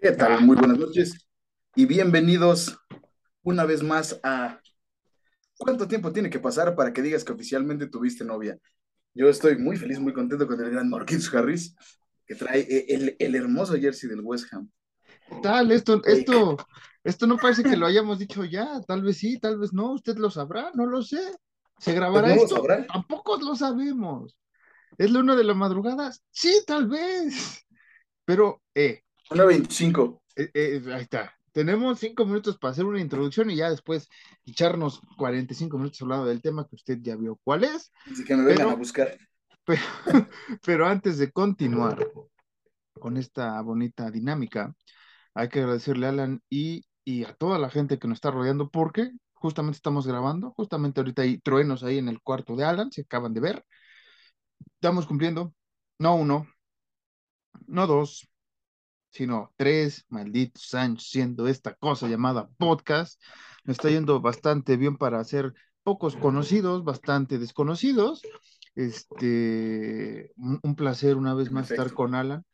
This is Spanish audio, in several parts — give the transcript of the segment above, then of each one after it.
¿Qué tal? Muy buenas noches y bienvenidos una vez más a ¿Cuánto tiempo tiene que pasar para que digas que oficialmente tuviste novia? Yo estoy muy feliz, muy contento con el gran Marquis Harris, que trae eh, el, el hermoso jersey del West Ham. ¿Qué tal? Esto, esto, esto no parece que lo hayamos dicho ya. Tal vez sí, tal vez no. Usted lo sabrá, no lo sé. ¿Se grabará ¿No lo esto? sabrá? Tampoco lo sabemos. ¿Es la una de la madrugada? Sí, tal vez. Pero, eh, 1.25. eh, eh, ahí está. Tenemos cinco minutos para hacer una introducción y ya después echarnos 45 minutos hablando del tema que usted ya vio cuál es. Así que me vengan Pero- a buscar. Pero, pero antes de continuar con esta bonita dinámica, hay que agradecerle a Alan y, y a toda la gente que nos está rodeando porque justamente estamos grabando, justamente ahorita hay truenos ahí en el cuarto de Alan, se acaban de ver. Estamos cumpliendo, no uno, no dos, sino tres malditos años siendo esta cosa llamada podcast. Nos está yendo bastante bien para ser pocos conocidos, bastante desconocidos. Este, un, placer una vez más estar con Alan.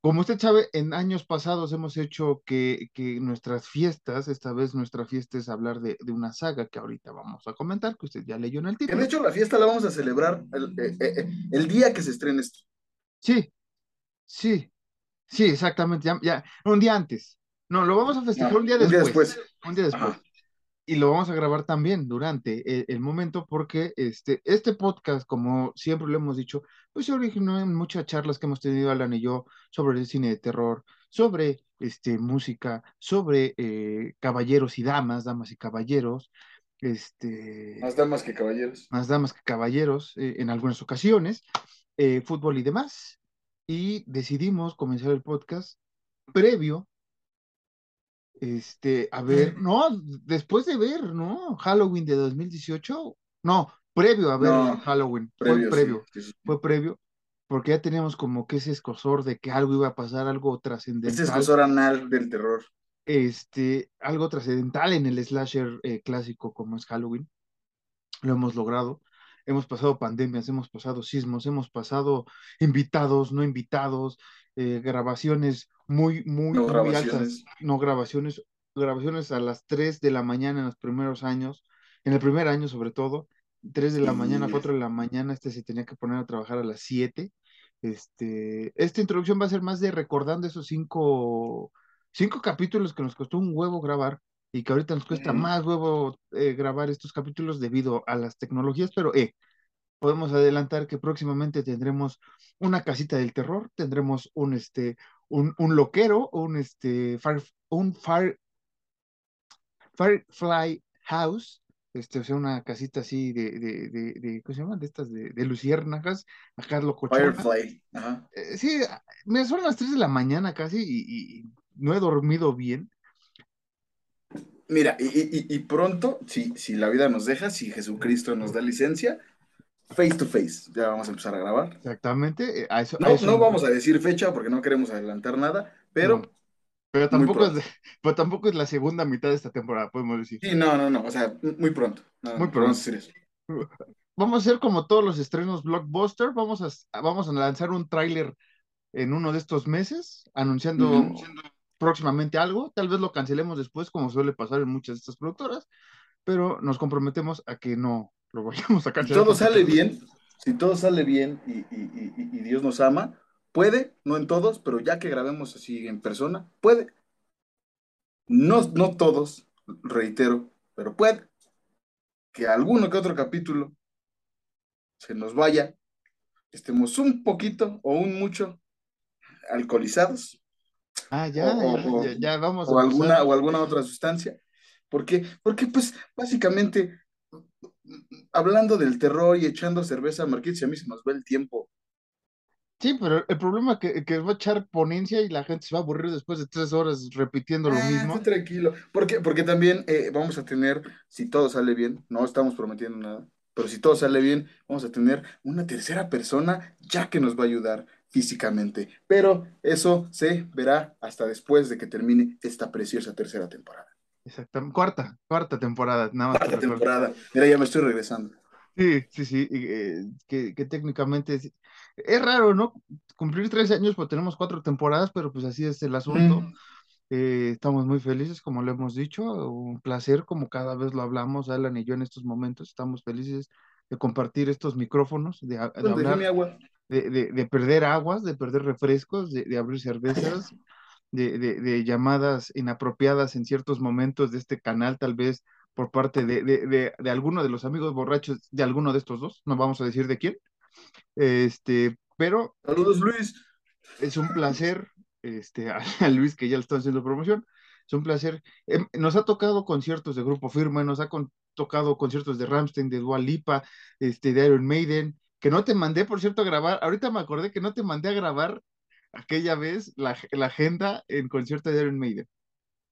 Como usted sabe, en años pasados hemos hecho que, que nuestras fiestas, esta vez nuestra fiesta es hablar de, de una saga que ahorita vamos a comentar, que usted ya leyó en el título. de hecho la fiesta la vamos a celebrar el, eh, eh, eh, el día que se estrene esto. Sí, sí, sí, exactamente. Ya, ya, un día antes. No, lo vamos a festejar No, un día un día después. Un día después. Ajá. Y lo vamos a grabar también durante el, el momento porque este, este podcast, como siempre lo hemos dicho, pues se originó en muchas charlas que hemos tenido Alan y yo sobre el cine de terror, sobre este, música, sobre eh, caballeros y damas, damas y caballeros, este, Más damas que caballeros. más damas que caballeros eh, en algunas ocasiones, eh, fútbol y demás. Y decidimos comenzar el podcast previo, este, a ver, no, después de ver, ¿no? Halloween de 2018, no, previo a ver No, Halloween, Previo, fue previo, sí, sí, sí. fue previo, porque ya teníamos como que ese escosor de que algo iba a pasar, algo trascendental, escosor anal del terror. este, algo trascendental en el slasher eh, clásico como es Halloween. Lo hemos logrado. Hemos pasado pandemias, hemos pasado sismos, hemos pasado invitados, no invitados, eh, grabaciones muy, muy, No muy grabaciones. altas, no grabaciones, grabaciones a las 3 de la mañana en los primeros años, en el primer año sobre todo, 3 de la mañana, Sí. 4 de la mañana, este se tenía que poner a trabajar a las 7. Este, esta introducción va a ser más de recordando esos cinco, cinco capítulos que nos costó un huevo grabar y que ahorita nos cuesta más huevo eh, grabar estos capítulos debido a las tecnologías, pero eh, podemos adelantar que próximamente tendremos una casita del terror, tendremos un este un, un loquero, un este fire- un fire- Firefly House, este, o sea, una casita así de, de, de, de- ¿cómo se llaman? De estas de, de luciérnagas, acá locochona. Firefly. Ajá. Eh, sí, me son las 3 de la mañana casi y, y no he dormido bien. Mira, y, y- y pronto, si, si la vida nos deja, si Jesucristo nos da licencia, face to face, ya vamos a empezar a grabar. Exactamente, eh, a eso, a No, eso no vamos a decir fecha porque no queremos adelantar nada, pero No. Pero tampoco, es pero tampoco es la segunda mitad de esta temporada, podemos decir. sí, no, no, no, o sea, muy pronto. No, Muy no, vamos a pronto. eso. Vamos a hacer como todos los estrenos blockbuster, vamos a, vamos a lanzar un tráiler en uno de estos meses, anunciando. Próximamente algo, tal vez lo cancelemos después, como suele pasar en muchas de estas productoras, pero nos comprometemos a que no lo vayamos a Si cancelar. todo porque- sale bien, si todo sale bien y, y- y- y Dios nos ama, puede, no en todos, pero ya que grabemos así en persona, puede. No, no todos, reitero, pero puede que alguno que otro capítulo se nos vaya, estemos un poquito o un mucho alcoholizados Ah, ya, o- ya, vamos o alguna, o alguna otra sustancia. Porque, porque pues básicamente, hablando del terror y echando cerveza, Marqués, a mí se nos va el tiempo. Sí, pero el problema es que, que va a echar ponencia y la gente se va a aburrir después de tres horas repitiendo lo Ah, mismo. tranquilo, porque, porque también eh, vamos a tener, si todo sale bien, no estamos prometiendo nada, pero si todo sale bien, vamos a tener una tercera persona ya que nos va a ayudar físicamente. Pero eso se verá hasta después de que termine esta preciosa tercera temporada. Exactamente. Cuarta, cuarta temporada, nada más. Cuarta temporada. Mira, ya me estoy regresando. Sí, sí, sí, eh, que, que técnicamente es, es raro, ¿no? Cumplir tres años, pues tenemos cuatro temporadas, pero pues así es el asunto. Mm. Eh, estamos muy felices, como lo hemos dicho, un placer, como cada vez lo hablamos, Alan y yo en estos momentos, estamos felices de compartir estos micrófonos, de, de ¿Dónde dejé mi hablar, agua? De, de- de perder aguas, de perder refrescos, de, de abrir cervezas, de, llamadas inapropiadas en ciertos momentos de este canal, tal vez por parte de, de, de, de alguno de los amigos borrachos de alguno de estos dos, no vamos a decir de quién, este, pero Saludos, Luis. es un placer, este, a, a Luis que ya le están haciendo promoción, es un placer. Em, nos ha tocado conciertos de Grupo Firme, nos ha con- tocado conciertos de Rammstein, de Dua Lipa, este, de Iron Maiden, que no te mandé, por cierto, a grabar. Ahorita me acordé que no te mandé a grabar aquella vez la, la agenda en concierto de Iron Maiden.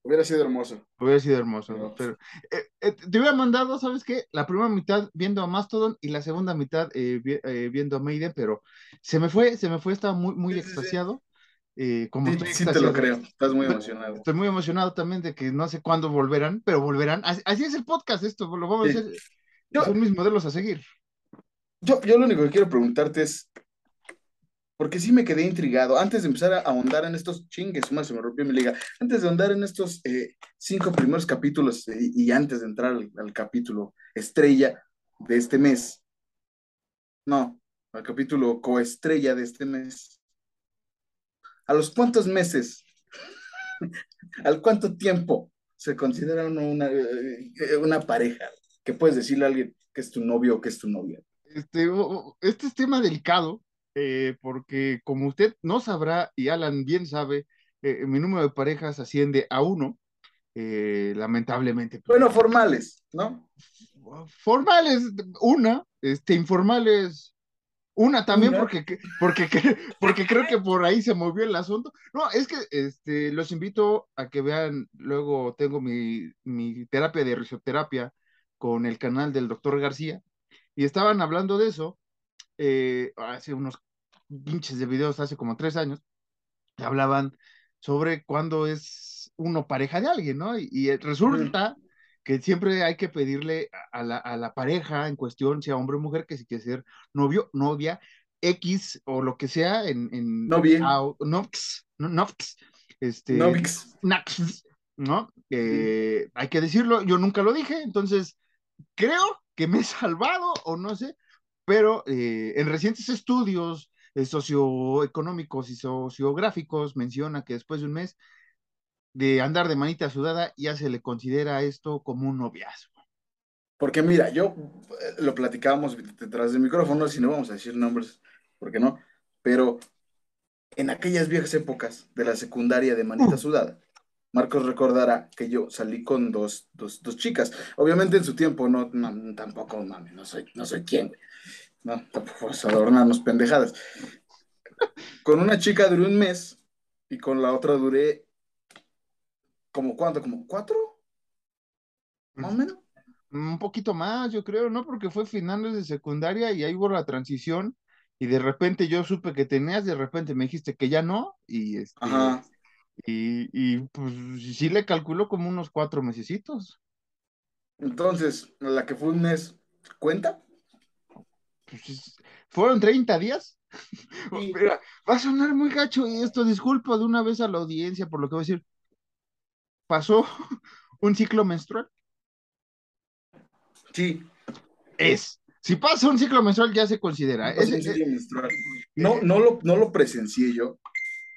Hubiera sido hermoso. Hubiera sido hermoso, ¿no? Pero- eh, eh, te hubiera mandado, ¿sabes qué? La primera mitad viendo a Mastodon y la segunda mitad eh, vi- eh, viendo a Maiden, pero se me fue, se me fue, estaba muy, muy Sí, sí, sí. extasiado. eh, como Sí, sí te lo creo. Estás muy emocionado. Estoy muy emocionado también de que no sé cuándo volverán, pero volverán. Así, así es el podcast, esto, lo vamos Sí. a hacer. Yo- Son mis modelos a seguir. Yo, yo lo único que quiero preguntarte es, porque sí me quedé intrigado, antes de empezar a ahondar en estos chingues, más se me rompió mi liga, antes de ahondar en estos eh, cinco primeros capítulos eh, y antes de entrar al, capítulo estrella de este mes, no, al capítulo coestrella de este mes, ¿a los cuántos meses, al cuánto tiempo se considera una, eh, una pareja? Que puedes decirle a alguien que es tu novio o que es tu novia. Este, este es tema delicado, eh, porque como usted no sabrá, y Alan bien sabe, eh, mi número de parejas asciende a uno, eh, lamentablemente. pues, Bueno, formales, ¿no? formales, una, este, informales, una también, Una. porque, que- porque, que- porque creo que por ahí se movió el asunto. No, es que este, los invito a que vean, luego tengo mi, mi terapia de risoterapia con el canal del doctor García, y estaban hablando de eso eh, hace unos pinches de videos, hace como tres años, que hablaban sobre cuándo es uno pareja de alguien, ¿no? Y, y resulta que siempre hay que pedirle a la, a la pareja en cuestión, sea hombre o mujer, que si quiere ser novio, novia, X o lo que sea, en... en Novie. au- nox, no, nox, este, Novix. nax, ¿no? Eh, Hay que decirlo, yo nunca lo dije, entonces creo que me he salvado o no sé, pero eh, en recientes estudios eh, socioeconómicos y sociográficos menciona que después de un mes de andar de manita sudada ya se le considera esto como un noviazgo. Porque mira, yo eh, lo platicábamos detrás del micrófono, si no vamos a decir nombres, porque no, pero en aquellas viejas épocas de la secundaria de manita Uh. sudada, Marcos recordará que yo salí con dos, dos, dos chicas. Obviamente en su tiempo, no, no, tampoco, mami, no soy, no soy quien, güey. No, tampoco a adornarnos pendejadas. Con una chica duré un mes y con la otra duré, ¿como cuánto? ¿Como cuatro? Más o menos. Un poquito más, yo creo, ¿no? Porque fue finales de secundaria y ahí hubo la transición y de repente yo supe que tenías, de repente me dijiste que ya no y este Ajá. Y, y pues sí le calculo como unos cuatro mesecitos. Entonces, la que fue un mes, ¿cuenta? Pues, es- fueron 30 días. Sí. Mira, va a sonar muy gacho y esto, disculpa de una vez a la audiencia por lo que voy a decir. Pasó un ciclo menstrual. Sí, Es. Si pasa un ciclo menstrual ya se considera. Ese- un ciclo menstrual. No, no lo, no lo presencié yo,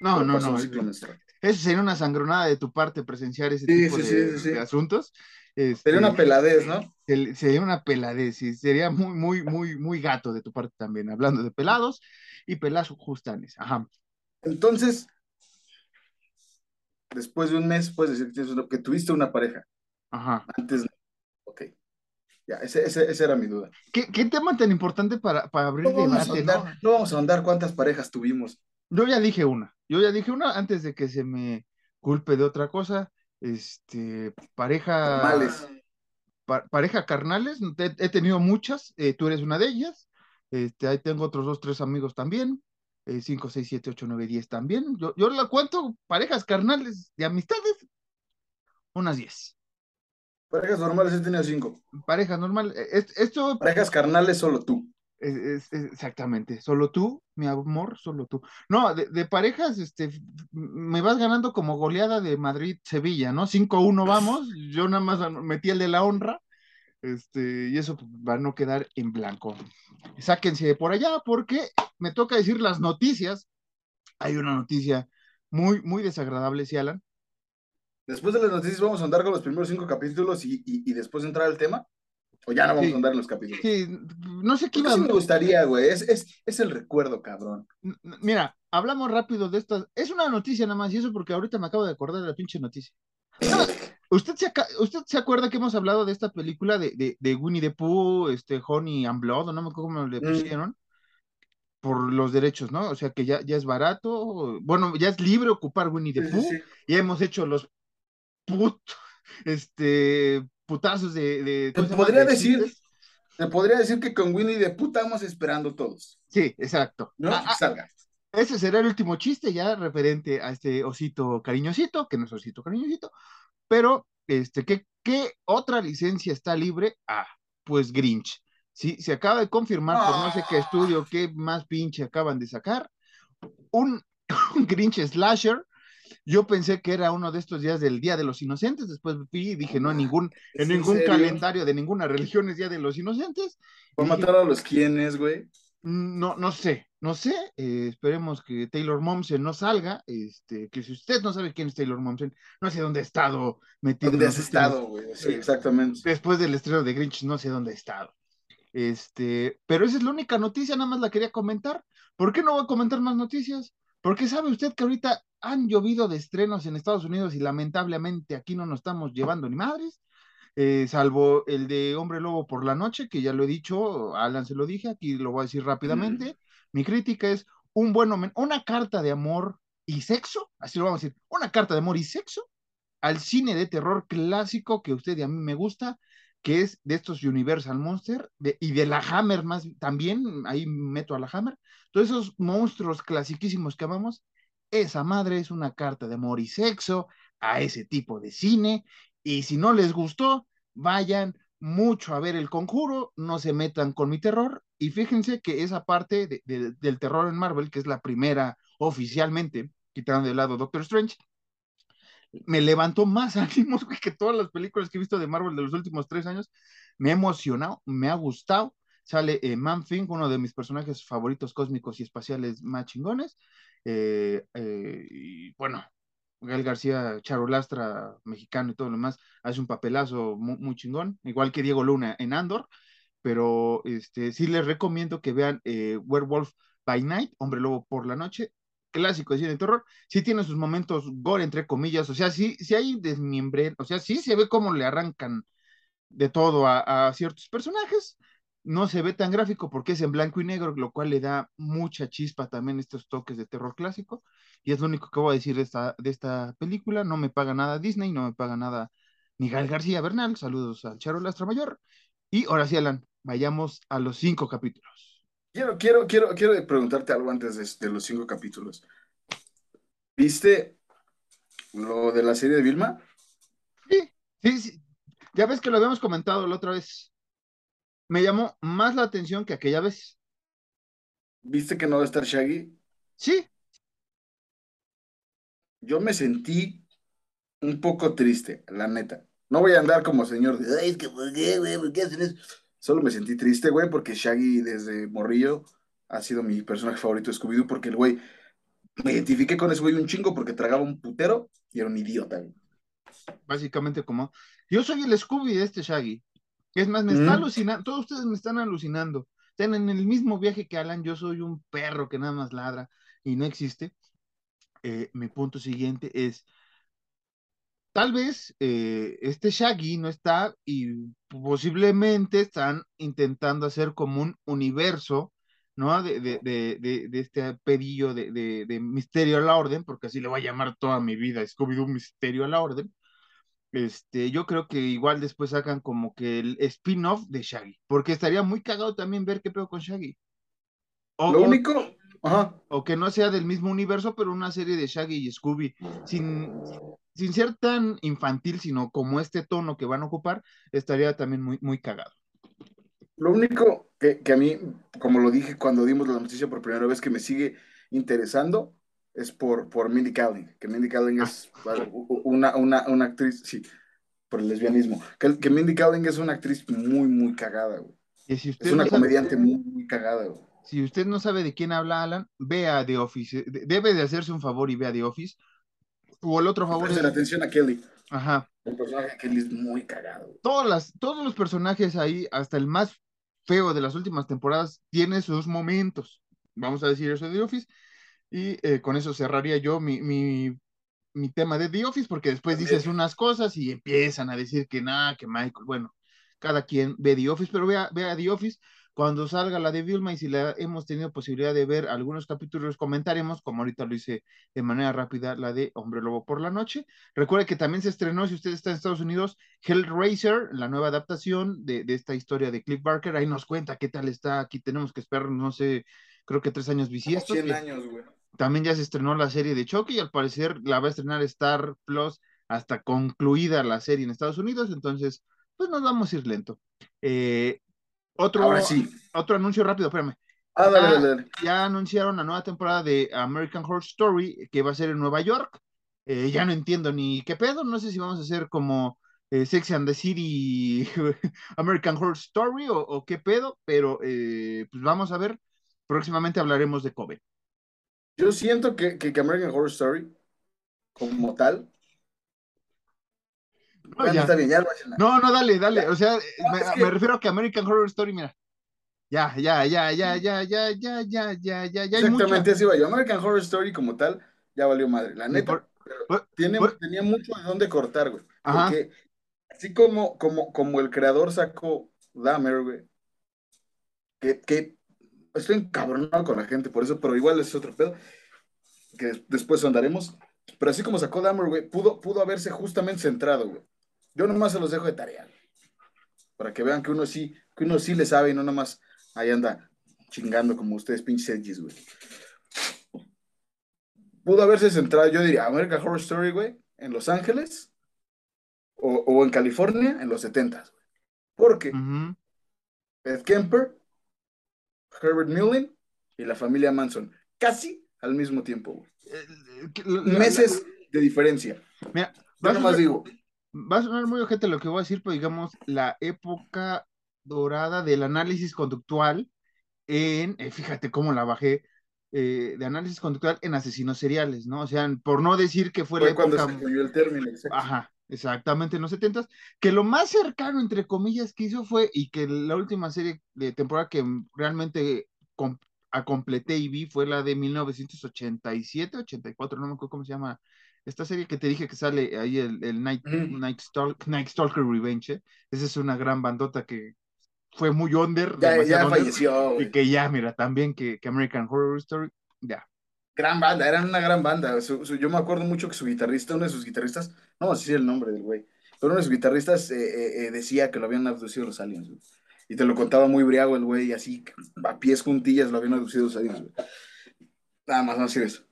no, no, no. un ciclo menstrual. Eso sería una sangronada de tu parte presenciar ese Sí, tipo sí, de, sí, asuntos. Este, Sería una peladez, ¿no? sería una peladez y sería muy, muy, muy, muy gato de tu parte también, hablando de pelados y pelas justanes. Ajá. Entonces, después de un mes, puedes decir que, tuviste una pareja. Ajá. Antes, no. ok. Ya, ese, ese- esa era mi duda. ¿Qué, qué tema tan importante para, para abrir No debate, ¿no? ahondar, no vamos a ahondar cuántas parejas tuvimos. Yo ya dije una, yo ya dije una antes de que se me culpe de otra cosa. Este, pareja, Normales. pa- pareja carnales, he, he tenido muchas, eh, tú eres una de ellas. Este, ahí tengo otros dos, tres amigos también. eh, cinco, seis, siete, ocho, nueve, diez también. Yo, yo la cuento parejas carnales de amistades, unas diez. Parejas normales he tenido cinco. Pareja normal. eh, es- esto, Parejas carnales solo tú. Es, es- es- exactamente, solo tú, mi amor, solo tú. No, de, de parejas, este, me vas ganando como goleada de Madrid-Sevilla, ¿no? cinco uno vamos, yo nada más metí el de la honra, este, y eso pues, va a no quedar en blanco. Sáquense de por allá porque me toca decir las noticias. Hay una noticia muy, muy desagradable, ¿sí, Alan? Después de las noticias vamos a andar con los primeros cinco capítulos y, y, y después entrar al tema. O ya no vamos Sí. a andar en los capítulos. Sí, no sé qué iba sí a me gustaría, güey. Es, es, es el recuerdo, cabrón. Mira, hablamos rápido de estas. Es una noticia nada más, y eso porque ahorita me acabo de acordar de la pinche noticia. ¿Usted se, aca- ¿Usted se acuerda que hemos hablado de esta película de, de, de Winnie the Pooh, este, Honey and Blood, o no me acuerdo cómo le Mm. pusieron, por los derechos, ¿no? O sea que ya, ya es barato, bueno, ya es libre ocupar Winnie the Sí, sí, Pooh, sí. ya hemos hecho los put, este, putazos de, de, Te podría De decir, chistes. te podría decir que con Winnie de puta estamos esperando todos. Sí, exacto. ¿No? Ah, ah, salga. Ese será el último chiste ya referente a este osito cariñosito, que no es osito cariñosito, pero este, ¿qué, qué otra licencia está libre? Ah, pues Grinch. Sí, se acaba de confirmar por no sé qué estudio, qué más pinche acaban de sacar, un, un Grinch slasher. Yo pensé que era uno de estos días del Día de los Inocentes, después vi y dije, no, en ningún, ¿Es en ningún serio? calendario de ninguna religión es Día de los Inocentes. ¿Va a matar a los quienes, güey? no, no sé, no sé. eh, esperemos que Taylor Momsen no salga. Este, que si usted no sabe quién es Taylor Momsen, no sé dónde ha estado metido. ¿Dónde has estado, güey? Sí, Sí. exactamente. Después del estreno de Grinch, no sé dónde ha estado. Este, pero esa es la única noticia, nada más la quería comentar. ¿Por qué no voy a comentar más noticias? Porque sabe usted que ahorita han llovido de estrenos en Estados Unidos y lamentablemente aquí no nos estamos llevando ni madres, eh, salvo el de Hombre Lobo por la noche, que ya lo he dicho, Alan se lo dije, aquí lo voy a decir rápidamente. Mi crítica es un buen una carta de amor y sexo, así lo vamos a decir, una carta de amor y sexo al cine de terror clásico que a usted y a mí me gusta, que es de estos Universal Monster y de la Hammer más también, ahí meto a la Hammer, todos esos monstruos clasiquísimos que amamos, esa madre es una carta de amor y sexo a ese tipo de cine, y si no les gustó, vayan mucho a ver el conjuro, no se metan con mi terror, y fíjense que esa parte de- de- del terror en Marvel, que es la primera oficialmente, quitando de lado Doctor Strange, me levantó más ánimos que todas las películas que he visto de Marvel de los últimos tres años. Me ha emocionado, me ha gustado. Sale eh, uno de mis personajes favoritos cósmicos y espaciales más chingones. Eh, eh, y bueno, Gael García, Charolastra, mexicano y todo lo demás, hace un papelazo muy, muy chingón, igual que Diego Luna en Andor. Pero este, sí les recomiendo que vean eh, Werewolf by Night, Hombre Lobo por la Noche, clásico de cine de terror, sí tiene sus momentos gore, entre comillas, o sea, sí, sí hay desmiembre, o sea, sí se ve cómo le arrancan de todo a, ciertos personajes, no se ve tan gráfico porque es en blanco y negro, lo cual le da mucha chispa también estos toques de terror clásico, y es lo único que voy a decir de esta, de esta película, no me paga nada Disney, no me paga nada Miguel García Bernal, saludos al Charo Lastra Mayor, y ahora sí, Alan, vayamos a los cinco capítulos. Quiero, quiero, quiero, quiero preguntarte algo antes de, de, los cinco capítulos. ¿Viste lo de la serie de Vilma? Sí, sí, sí. Ya ves que lo habíamos comentado la otra vez. Me llamó más la atención que aquella vez. ¿Viste que no va a estar Shaggy? Sí. Yo me sentí un poco triste, la neta. No voy a andar como señor de, ay, es que, ¿por qué, güey? ¿Por qué hacen eso? Solo me sentí triste, güey, porque Shaggy desde morrillo ha sido mi personaje favorito de Scooby-Doo, porque el güey, me identifiqué con ese güey un chingo porque tragaba un putero y era un idiota, güey. Básicamente como, yo soy el Scooby de este Shaggy. Es más, me está alucinando, todos ustedes me están alucinando. Están en el mismo viaje que Alan, yo soy un perro que nada más ladra y no existe. Eh, mi punto siguiente es, tal vez eh, este Shaggy no está y posiblemente están intentando hacer como un universo, ¿no? De, de, de, de este pedillo de, Misterio a la Orden, porque así le voy a llamar toda mi vida, Scooby-Doo Misterio a la Orden. Este, yo creo que igual después sacan como que el spin-off de Shaggy, porque estaría muy cagado también ver qué pedo con Shaggy. O, lo único, ajá. o que no sea del mismo universo, pero una serie de Shaggy y Scooby, sin, sin ser tan infantil, sino como este tono que van a ocupar, estaría también muy, muy cagado. Lo único que, que a mí, como lo dije cuando dimos la noticia por primera vez, que me sigue interesando es por, por Mindy Kaling, que Mindy Kaling Ah. es una, una, una actriz, sí, por el lesbianismo, que, que Mindy Kaling es una actriz muy, muy cagada, güey. Si Es una no sabe, comediante muy, muy cagada, güey. Si usted no sabe de quién habla Alan, vea The Office. De- Debe de hacerse un favor y vea The Office. O el otro favor es, atención a Kelly. ajá, El personaje de Kelly es muy cagado, todas las, todos los personajes ahí, hasta el más feo de las últimas temporadas, tiene sus momentos. Vamos a decir eso de The Office. Y eh, con eso cerraría yo mi, mi, mi tema de The Office, porque después dices unas cosas y empiezan a decir que nada, que Michael, bueno, cada quien ve The Office, pero vea, vea The Office. Cuando salga la de Vilma y si la hemos tenido posibilidad de ver algunos capítulos, comentaremos, como ahorita lo hice de manera rápida, la de Hombre Lobo por la Noche. Recuerde que también se estrenó, si usted está en Estados Unidos, Hellraiser, la nueva adaptación de, de esta historia de Cliff Barker. Ahí nos cuenta qué tal está. Aquí tenemos que esperar, no sé, creo que tres años bisiestos. 100 que- años, güey. también ya se estrenó la serie de Chucky y al parecer la va a estrenar Star Plus hasta concluida la serie en Estados Unidos, entonces pues nos vamos a ir lento. Eh, otro, Ahora sí. otro anuncio rápido, espérame. Ah, dale, dale, dale. Ya anunciaron la nueva temporada de American Horror Story que va a ser en Nueva York. Eh, ya no entiendo ni qué pedo, no sé si vamos a hacer como eh, Sex and the City American Horror Story o, o qué pedo, pero eh, pues vamos a ver. Próximamente hablaremos de Kobe. Yo siento que, que, que American Horror Story, como tal, bueno, ya. está bien, ya. No, no, dale, dale. O sea, No, me, que- me refiero a que American Horror Story, mira. Ya, ya, ya, ya, ya, ya, ya, ya, ya, ya, ya. Exactamente, así va yo. American Horror Story como tal, ya valió madre. La neta, por- por- tiene, por- tenía mucho de dónde cortar, güey. Ajá. Porque así como, como, como el creador sacó Dahmer, güey, que, que estoy encabronado con la gente por eso, pero igual es otro pedo, que des- después andaremos. Pero así como sacó Dahmer, güey, pudo, pudo haberse justamente centrado, güey. Yo nomás se los dejo de tarea, para que vean que uno sí, que uno sí le sabe y no nomás ahí anda chingando como ustedes, pinches edgys, güey. Pudo haberse centrado, yo diría, American Horror Story, güey, en Los Ángeles o, o en California en los 70 güey. Porque Ujú. Ed Kemper, Herbert Mullin y la familia Manson, casi al mismo tiempo, güey. Eh, la- Meses de diferencia. Mira, Yo nomás digo, va a sonar muy ojete lo que voy a decir, pero digamos, la época dorada del análisis conductual en, eh, fíjate cómo la bajé, eh, de análisis conductual en asesinos seriales, ¿no? O sea, por no decir que fue la fue cuando época... se cogió el término, exacto. Ajá, exactamente, en los setentas, que lo más cercano, entre comillas, que hizo fue, y que la última serie de temporada que realmente com- a completé y vi fue la de 1987, 84, no me acuerdo cómo se llama, esta serie que te dije que sale ahí el, el Night. Night, Stalk- Night Stalker Revenge, ¿eh? esa es una gran bandota que fue muy under, Ya, demasiado ya under, falleció, y que ya, mira, también que, que American Horror Story, ya. Gran banda, eran una gran banda. Su- su- yo me acuerdo mucho que su guitarrista, uno de sus guitarristas, no a decir el nombre del güey, pero uno de sus guitarristas eh, eh, eh, decía que lo habían abducido los aliens, güey. Y te lo contaba muy briago el güey, así a pies juntillas lo habían abducido los aliens, güey. Nada más, no decir eso.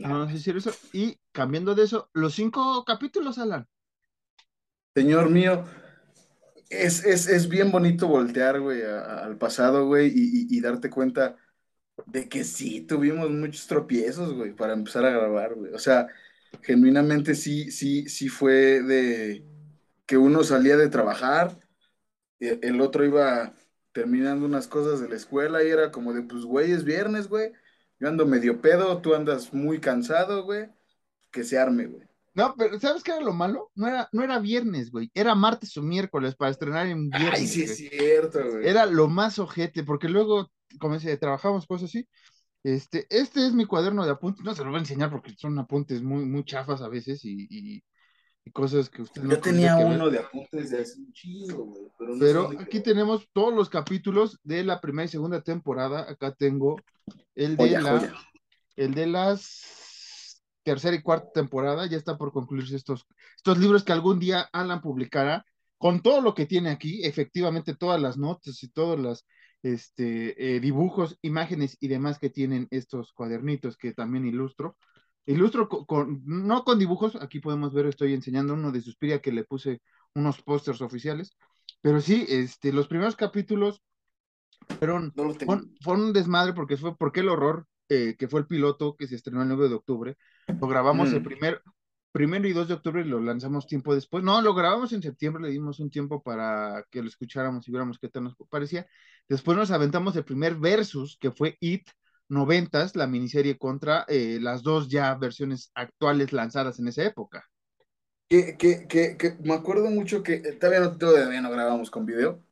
No decir eso. Y cambiando de eso, los cinco capítulos, Alan. Señor mío, es, es, es bien bonito voltear, güey, a- a- al pasado, güey, y, y- y darte cuenta de que sí, tuvimos muchos tropiezos, güey, para empezar a grabar, güey. O sea, genuinamente sí, sí, sí fue de que uno salía de trabajar, e- el otro iba terminando unas cosas de la escuela y era como de, pues, güey, es viernes, güey. Yo ando medio pedo, tú andas muy cansado, güey. Que se arme, güey. No, pero ¿sabes qué era lo malo? No era, no era viernes, güey. Era martes o miércoles para estrenar en viernes. Ay, sí güey. es cierto, güey. Era lo más ojete, porque luego, como decía, trabajamos cosas así. Este, este es mi cuaderno de apuntes. No se lo voy a enseñar porque son apuntes muy, muy chafas a veces y, y- y cosas que usted no Yo tenía ver. uno de apuntes de hace un chingo, güey. Pero, no aquí tenemos todos los capítulos de la primera y segunda temporada. Acá tengo el de Joya, la, joya. el de las tercera y cuarta temporada. Ya está por concluirse estos, estos libros que algún día Alan publicará con todo lo que tiene aquí, efectivamente todas las notas y todos los este, eh, dibujos, imágenes y demás que tienen estos cuadernitos que también ilustro. Ilustro co- con, no con dibujos, aquí podemos ver, estoy enseñando uno de Suspiria que le puse unos pósters oficiales, pero sí, este, los primeros capítulos Fueron, No lo tengo. fue, fue un desmadre porque fue porque el horror, eh, que fue el piloto que se estrenó el 9 de octubre, lo grabamos el Mm. primer, primero y 2 de octubre y lo lanzamos tiempo después. No, lo grabamos en septiembre, le dimos un tiempo para que lo escucháramos y viéramos qué tal nos parecía. Después nos aventamos el primer versus, que fue It noventas, la miniserie contra eh, las dos ya versiones actuales lanzadas en esa época. Que, que, que, que me acuerdo mucho que eh, todavía no, todavía no grabábamos con video,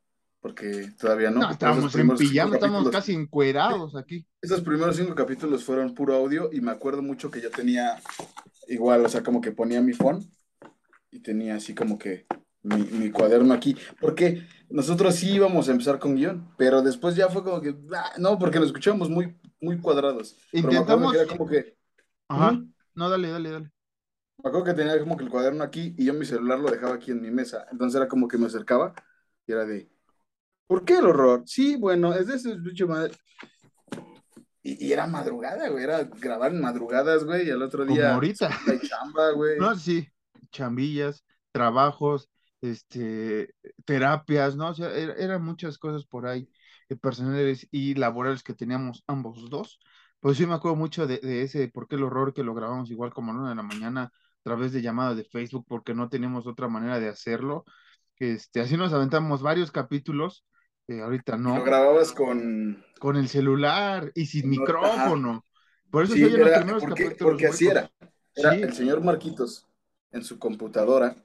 porque todavía no. No, estábamos en pijama, estábamos casi encuerados aquí. Esos primeros cinco capítulos fueron puro audio y me acuerdo mucho que yo tenía igual, o sea, como que ponía mi phone y tenía así como que mi, mi cuaderno aquí, porque nosotros sí íbamos a empezar con guion, pero después ya fue como que, ah, no, porque nos escuchábamos muy, muy cuadrados. Pero me acuerdo Intentamos. que era como que, Ajá. Ujú. No, dale, dale, dale. me acuerdo que tenía como que el cuaderno aquí y yo mi celular lo dejaba aquí en mi mesa, entonces era como que me acercaba y era de, ¿por qué el horror? Sí, bueno, es de ese bicho madre. Y, y era madrugada, güey, era grabar en madrugadas, güey, y al otro Como día ahorita. hay chamba, güey. No, sí, chambillas, trabajos, este, terapias, ¿no? O sea, era- eran muchas cosas por ahí, personales y laborales que teníamos ambos dos. Pues sí me acuerdo mucho de, de ese, por qué el horror que lo grabamos igual como a la una de la mañana a través de llamadas de Facebook, porque no teníamos otra manera de hacerlo. Este, así nos aventamos varios capítulos, eh, ahorita no, lo grababas con... con el celular y sin No, micrófono. Por eso Sí, los era- primeros porque, capítulos porque así era. Era Sí. el señor Marquitos en su computadora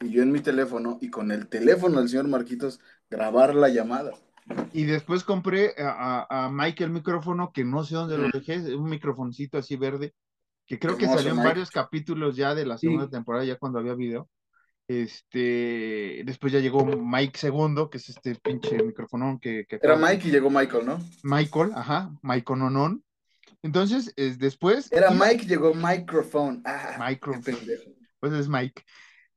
y yo en mi teléfono y con el teléfono del señor Marquitos grabar la llamada. Y después compré a, a, a Mike el micrófono, que no sé dónde lo Mm. dejé, un microfoncito así verde, que creo que salió en Mike. varios capítulos ya de la segunda Sí. temporada, ya cuando había video. Este, después ya llegó Mike segundo, que es este pinche micrófono que, que Era Mike y llegó Michael, ¿no? Michael, ajá, Michael Nonon. Entonces, es, después, Era Mike llegó Microphone. Ah, Microphone. pues es Mike.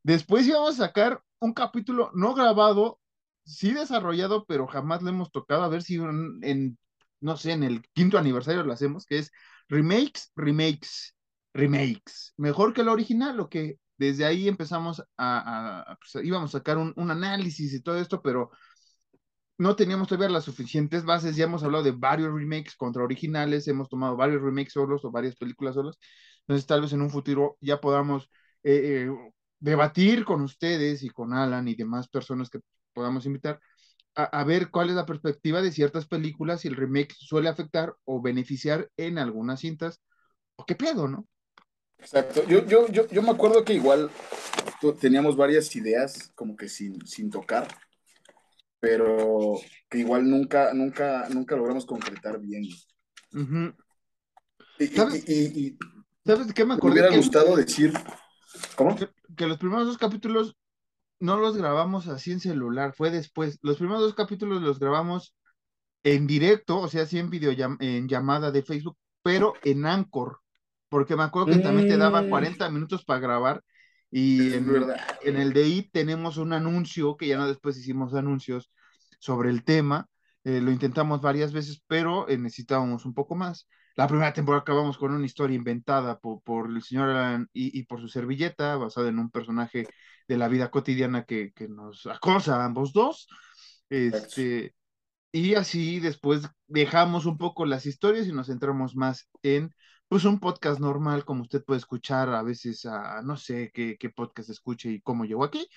Después íbamos a sacar un capítulo no grabado, sí desarrollado, pero jamás lo hemos tocado. A ver si en, no sé, en el quinto aniversario lo hacemos, que es remakes, remakes, remakes. Mejor que el original, lo que desde ahí empezamos a, pues, íbamos a sacar un, un análisis y todo esto, pero no teníamos todavía las suficientes bases. Ya hemos hablado de varios remakes contra originales, hemos tomado varios remakes solos o varias películas solos. Entonces, tal vez en un futuro ya podamos eh, eh, debatir con ustedes y con Alan y demás personas que podamos invitar a, a ver cuál es la perspectiva de ciertas películas, si el remake suele afectar o beneficiar en algunas cintas, o qué pedo, ¿no? Exacto. Yo, yo, yo, yo me acuerdo que igual teníamos varias ideas como que sin, sin tocar, pero que igual nunca, nunca, nunca logramos concretar bien. Ujú. Y, y- ¿Sabes? y- y- y ¿Sabes qué me me acordé? hubiera Que, gustado decir, ¿cómo? que- que los primeros dos capítulos no los grabamos así en celular, fue después. Los primeros dos capítulos los grabamos en directo, o sea, así en video en llamada de Facebook, pero en Anchor, porque me acuerdo que también te daban Mm. 40 minutos para grabar y en, en el de IT tenemos un anuncio, que ya no después hicimos anuncios sobre el tema, eh, lo intentamos varias veces, pero eh, necesitábamos un poco más. La primera temporada acabamos con una historia inventada por, por el señor Alan y, y por su servilleta, basada en un personaje de la vida cotidiana que, que nos acosa a ambos dos. Este, y así después dejamos un poco las historias y nos centramos más en pues un podcast normal, como usted puede escuchar a veces a no sé qué, qué podcast escuche y cómo llegó aquí,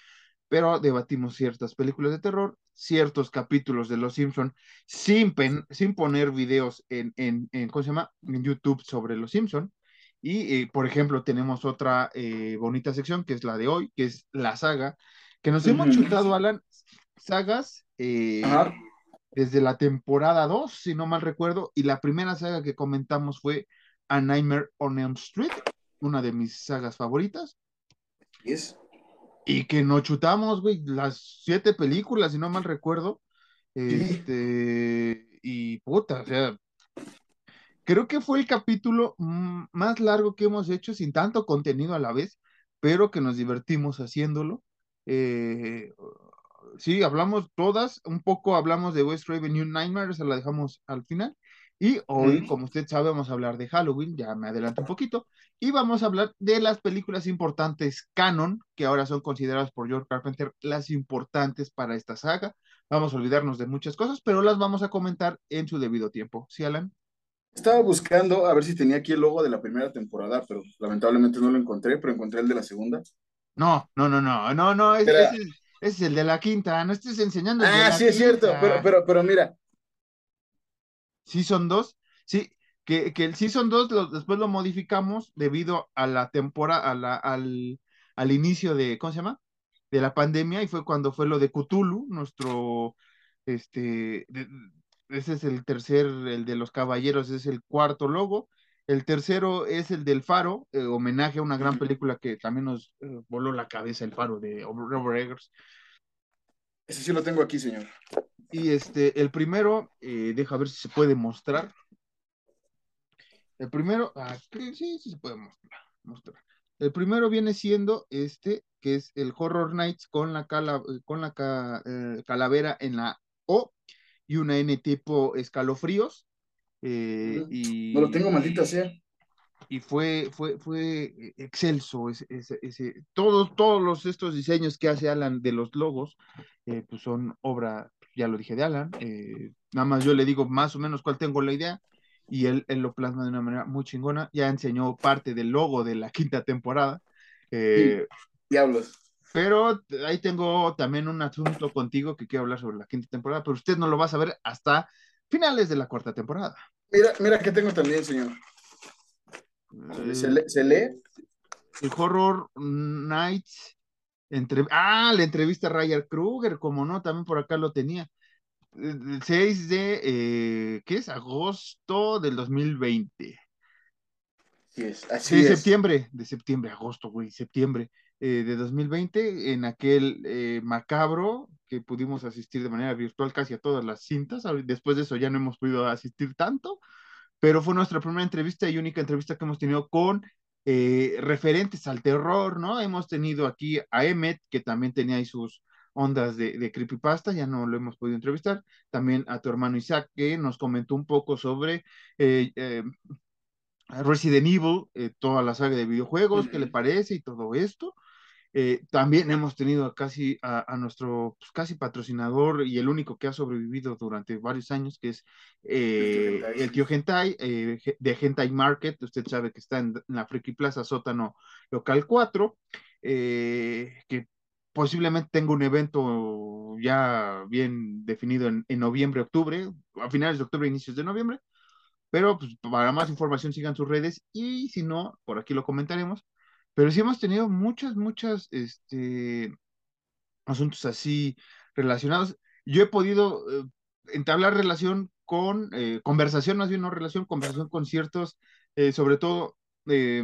pero debatimos ciertas películas de terror, ciertos capítulos de Los Simpson sin, pen- sin poner videos en, en, en, ¿cómo se llama? en YouTube sobre Los Simpson. Y, eh, por ejemplo, tenemos otra eh, bonita sección que es la de hoy, que es la saga, que nos hemos chutado, Alan, sagas eh, desde la temporada 2, si no mal recuerdo, y la primera saga que comentamos fue A Nightmare on Elm Street, una de mis sagas favoritas, Y es. y que nos chutamos, güey, las siete películas, si no mal recuerdo, este, y puta, o sea, creo que fue el capítulo más largo que hemos hecho, sin tanto contenido a la vez, pero que nos divertimos haciéndolo. Eh, sí, hablamos todas, un poco hablamos de West Raven New Nightmare, se la dejamos al final, Y hoy, como usted sabe, vamos a hablar de Halloween, ya me adelanto un poquito, y vamos a hablar de las películas importantes canon, que ahora son consideradas por George Carpenter las importantes para esta saga. Vamos a olvidarnos de muchas cosas, pero las vamos a comentar en su debido tiempo. ¿Sí, Alan? Estaba buscando a ver si tenía aquí el logo de la primera temporada, pero lamentablemente no lo encontré, pero encontré el de la segunda. No, no, no, no, no, no, es- ese es, ese es el de la quinta, no estés enseñando el de Ah, la sí es cierto, pero, pero, pero mira, Season 2, sí, que, que el Season 2 lo- después lo modificamos debido a la temporada, a la, al, al inicio de, ¿cómo se llama? De la pandemia, y fue cuando fue lo de Cthulhu, nuestro, este, de- ese es el tercer, el de los caballeros, es el cuarto logo. El tercero es el del Faro, eh, homenaje a una gran película que también nos eh, voló la cabeza, El Faro de Robert Eggers. ese sí lo tengo aquí, señor. Y este, el primero, eh, deja ver si se puede mostrar. El primero, ah, creo- sí, sí se puede mostrar, mostrar. El primero viene siendo este, que es el Horror Nights con la, cala- con la ca- eh, calavera en la O y una N tipo escalofríos. eh, y, No lo tengo, maldita sea. y fue, fue, fue excelso ese, ese, ese- todos, todos los, estos diseños que hace Alan de los logos, eh, pues son obra, ya lo dije de Alan, eh, nada más yo le digo más o menos cuál tengo la idea, y él, él lo plasma de una manera muy chingona, ya enseñó parte del logo de la quinta temporada, eh, Diablos. Pero ahí tengo también un asunto contigo que quiero hablar sobre la quinta temporada, pero usted no lo va a saber hasta finales de la cuarta temporada. Mira, mira que tengo también, señor. ¿Se, Eh, se lee? el Horror Nights. Entre... Ah, la entrevista a Ryan Kruger, como no, también por acá lo tenía. El 6 de, eh, ¿qué es? Agosto del 2020. Sí es, Sí, así es. septiembre, de septiembre, agosto, güey, septiembre eh, de 2020, en aquel eh, macabro que pudimos asistir de manera virtual casi a todas las cintas. Después de eso ya no hemos podido asistir tanto, pero fue nuestra primera entrevista y única entrevista que hemos tenido con eh, referentes al terror, ¿no? Hemos tenido aquí a Emmet, que también tenía ahí sus ondas de, de creepypasta, ya no lo hemos podido entrevistar. También a tu hermano Isaac, que nos comentó un poco sobre eh, eh, Resident Evil, toda la saga de videojuegos, qué le parece y todo esto. Eh, también hemos tenido casi a, a nuestro pues, casi patrocinador y el único que ha sobrevivido durante varios años, que es eh, el tío Hentai eh, de Hentai Market. Usted sabe que está en, en la Friki Plaza Sótano Local 4, eh, que posiblemente tenga un evento ya bien definido en, en noviembre, octubre, a finales de octubre, inicios de noviembre. Pero pues, para más información sigan sus redes y si no, por aquí lo comentaremos. Pero sí hemos tenido muchas, muchas este, asuntos así relacionados. Yo he podido eh, entablar relación con, eh, conversación más bien, no relación, conversación con ciertos, eh, sobre todo eh,